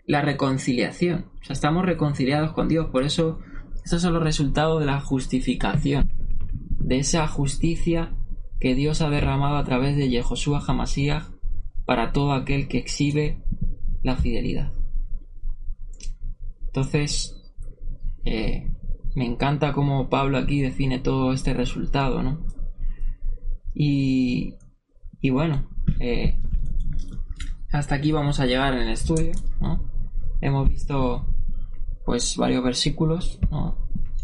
la reconciliación. O sea, estamos reconciliados con Dios. Por eso, estos son los resultados de la justificación. De esa justicia que Dios ha derramado a través de Yehoshua Hamasías para todo aquel que exhibe la fidelidad. Entonces, eh, me encanta cómo Pablo aquí define todo este resultado, ¿no? Y, y bueno, eh, hasta aquí vamos a llegar en el estudio, ¿no? Hemos visto pues varios versículos.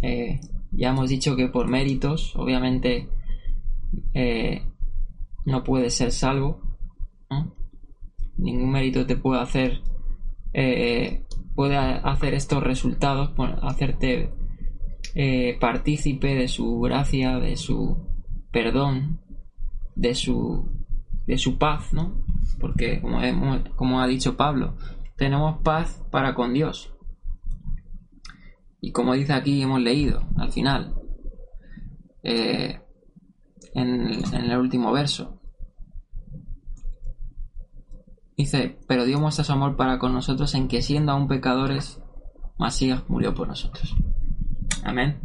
Eh, ya hemos dicho que por méritos, obviamente, eh, no puede ser salvo. Ningún mérito te puede hacer, puede hacer estos resultados, hacerte eh, partícipe de su gracia, de su perdón, de su, de su paz, ¿no? Porque, como, como ha dicho Pablo, tenemos paz para con Dios. Y como dice aquí, hemos leído al final, eh, en, el último verso, dice, pero Dios muestra su amor para con nosotros en que siendo aún pecadores, Masías murió por nosotros. Amén.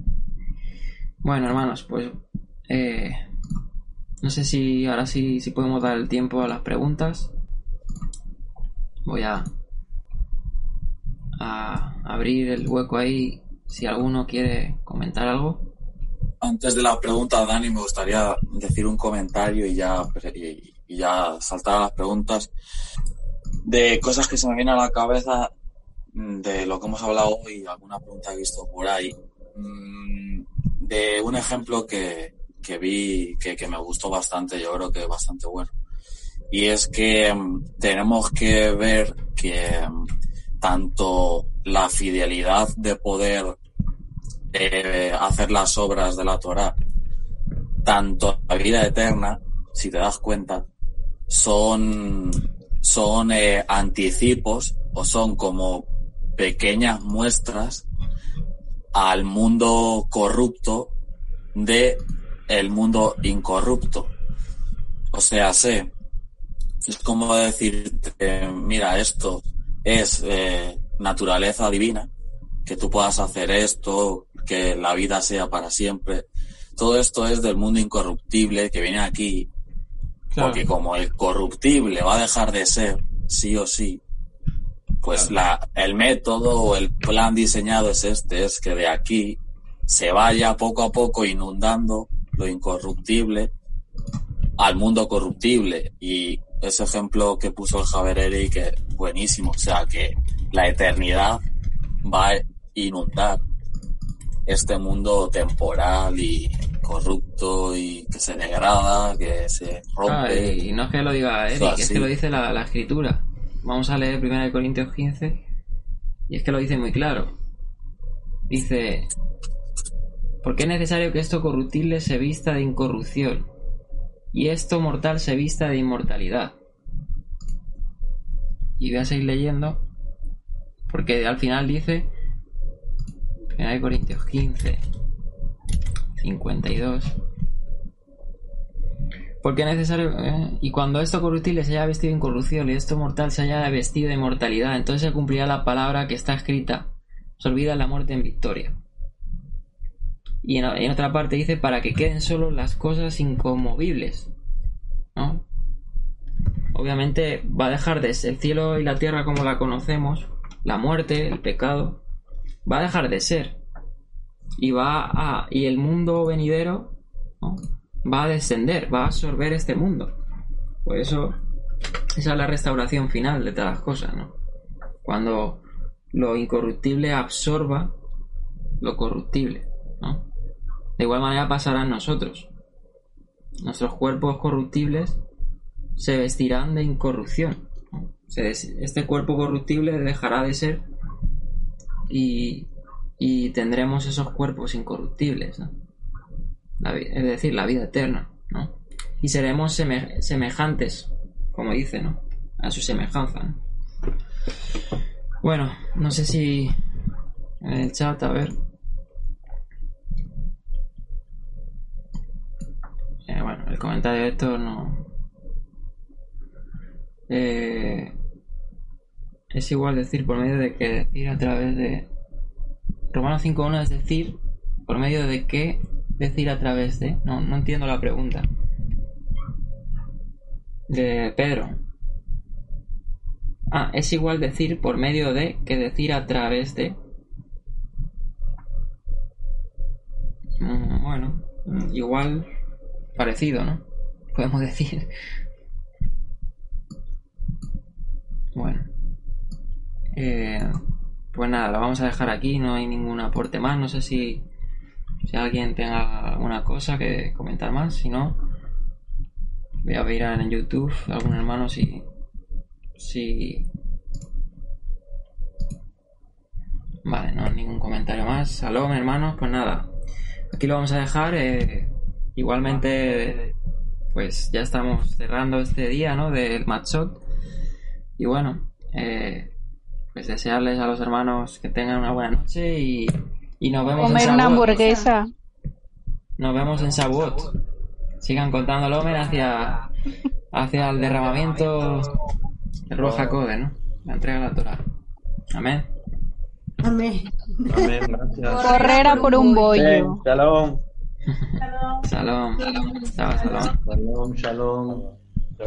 Bueno, hermanos, pues eh, no sé si ahora sí si podemos dar el tiempo a las preguntas. Voy a, a abrir el hueco ahí si alguno quiere comentar algo. Antes de la pregunta, Dani, me gustaría decir un comentario y ya, y ya saltar a las preguntas de cosas que se me vienen a la cabeza de lo que hemos hablado hoy, alguna pregunta que he visto por ahí. Mm, de un ejemplo que, que vi que, que, me gustó bastante, yo creo que es bastante bueno. Y es que mm, tenemos que ver que mm, tanto la fidelidad de poder eh, hacer las obras de la Torah tanto la vida eterna, si te das cuenta, son, son eh, anticipos o son como pequeñas muestras al mundo corrupto de el mundo incorrupto. O sea, sé, es como decirte, mira, esto es eh, naturaleza divina, que tú puedas hacer esto, que la vida sea para siempre. Todo esto es del mundo incorruptible que viene aquí, Claro. porque como el corruptible va a dejar de ser, sí o sí, pues la, el método o el plan diseñado es este, es que de aquí se vaya poco a poco inundando lo incorruptible al mundo corruptible. Y ese ejemplo que puso el Javier Eric es buenísimo. O sea, que la eternidad va a inundar este mundo temporal y corrupto y que se degrada, que se Ah, rompe. y no es que lo diga Eric, es que lo dice la, la escritura. Vamos a leer 1 Corintios 15 y es que lo dice muy claro. Dice, porque es necesario que esto corruptible se vista de incorrupción y esto mortal se vista de inmortalidad. Y voy a seguir leyendo porque al final dice 1 Corintios 15 52 porque es necesario. eh, Y cuando esto corruptible se haya vestido de incorrupción y esto mortal se haya vestido de inmortalidad, entonces se cumplirá la palabra que está escrita: se olvida la muerte en victoria. Y en, otra parte dice: para que queden solo las cosas inconmovibles. ¿No? Obviamente va a dejar de el cielo y la tierra como la conocemos, la muerte, el pecado, va a dejar de ser. Y va a. Y el mundo venidero. va a descender, va a absorber este mundo. Por eso, esa es la restauración final de todas las cosas, ¿no? Cuando lo incorruptible absorba lo corruptible. De igual manera pasará en nosotros. Nuestros cuerpos corruptibles se vestirán de incorrupción. Este cuerpo corruptible dejará de ser y, y tendremos esos cuerpos incorruptibles, es decir, la vida eterna, ¿no? Y seremos seme- semejantes, como dice, ¿no? A su semejanza, ¿no? Bueno, no sé si en el chat, a ver. Eh, bueno, el comentario de esto no. Eh, es igual decir por medio de que decir a través de. Romanos 5.1 es decir, por medio de qué decir a través de. No, no entiendo la pregunta. De Pedro. Ah, es igual decir por medio de que decir a través de. Mm, Bueno, mm, igual parecido, ¿no? Podemos <laughs> decir. Bueno. Eh, pues nada, lo vamos a dejar aquí, no hay ningún aporte más, no sé si, alguien tenga alguna cosa que comentar más, si no, voy a mirar en YouTube algún hermano si, si... Vale, no ningún comentario más. Salón, hermanos, pues nada, aquí lo vamos a dejar. eh, igualmente, pues ya estamos cerrando este día, ¿no? Del matchot. Y bueno, eh, pues desearles a los hermanos que tengan una buena noche y, y nos vemos Comer en una Shavuot. hamburguesa. Nos vemos en Shavuot. Sigan contando el Omen hacia, hacia el derramamiento de Roja Code, ¿no? La entrega de la Torah. Amén. Amén. Amén, <laughs> gracias. Correr a por un bollo. Shalom. Shalom. Shalom. Shalom, shalom. No,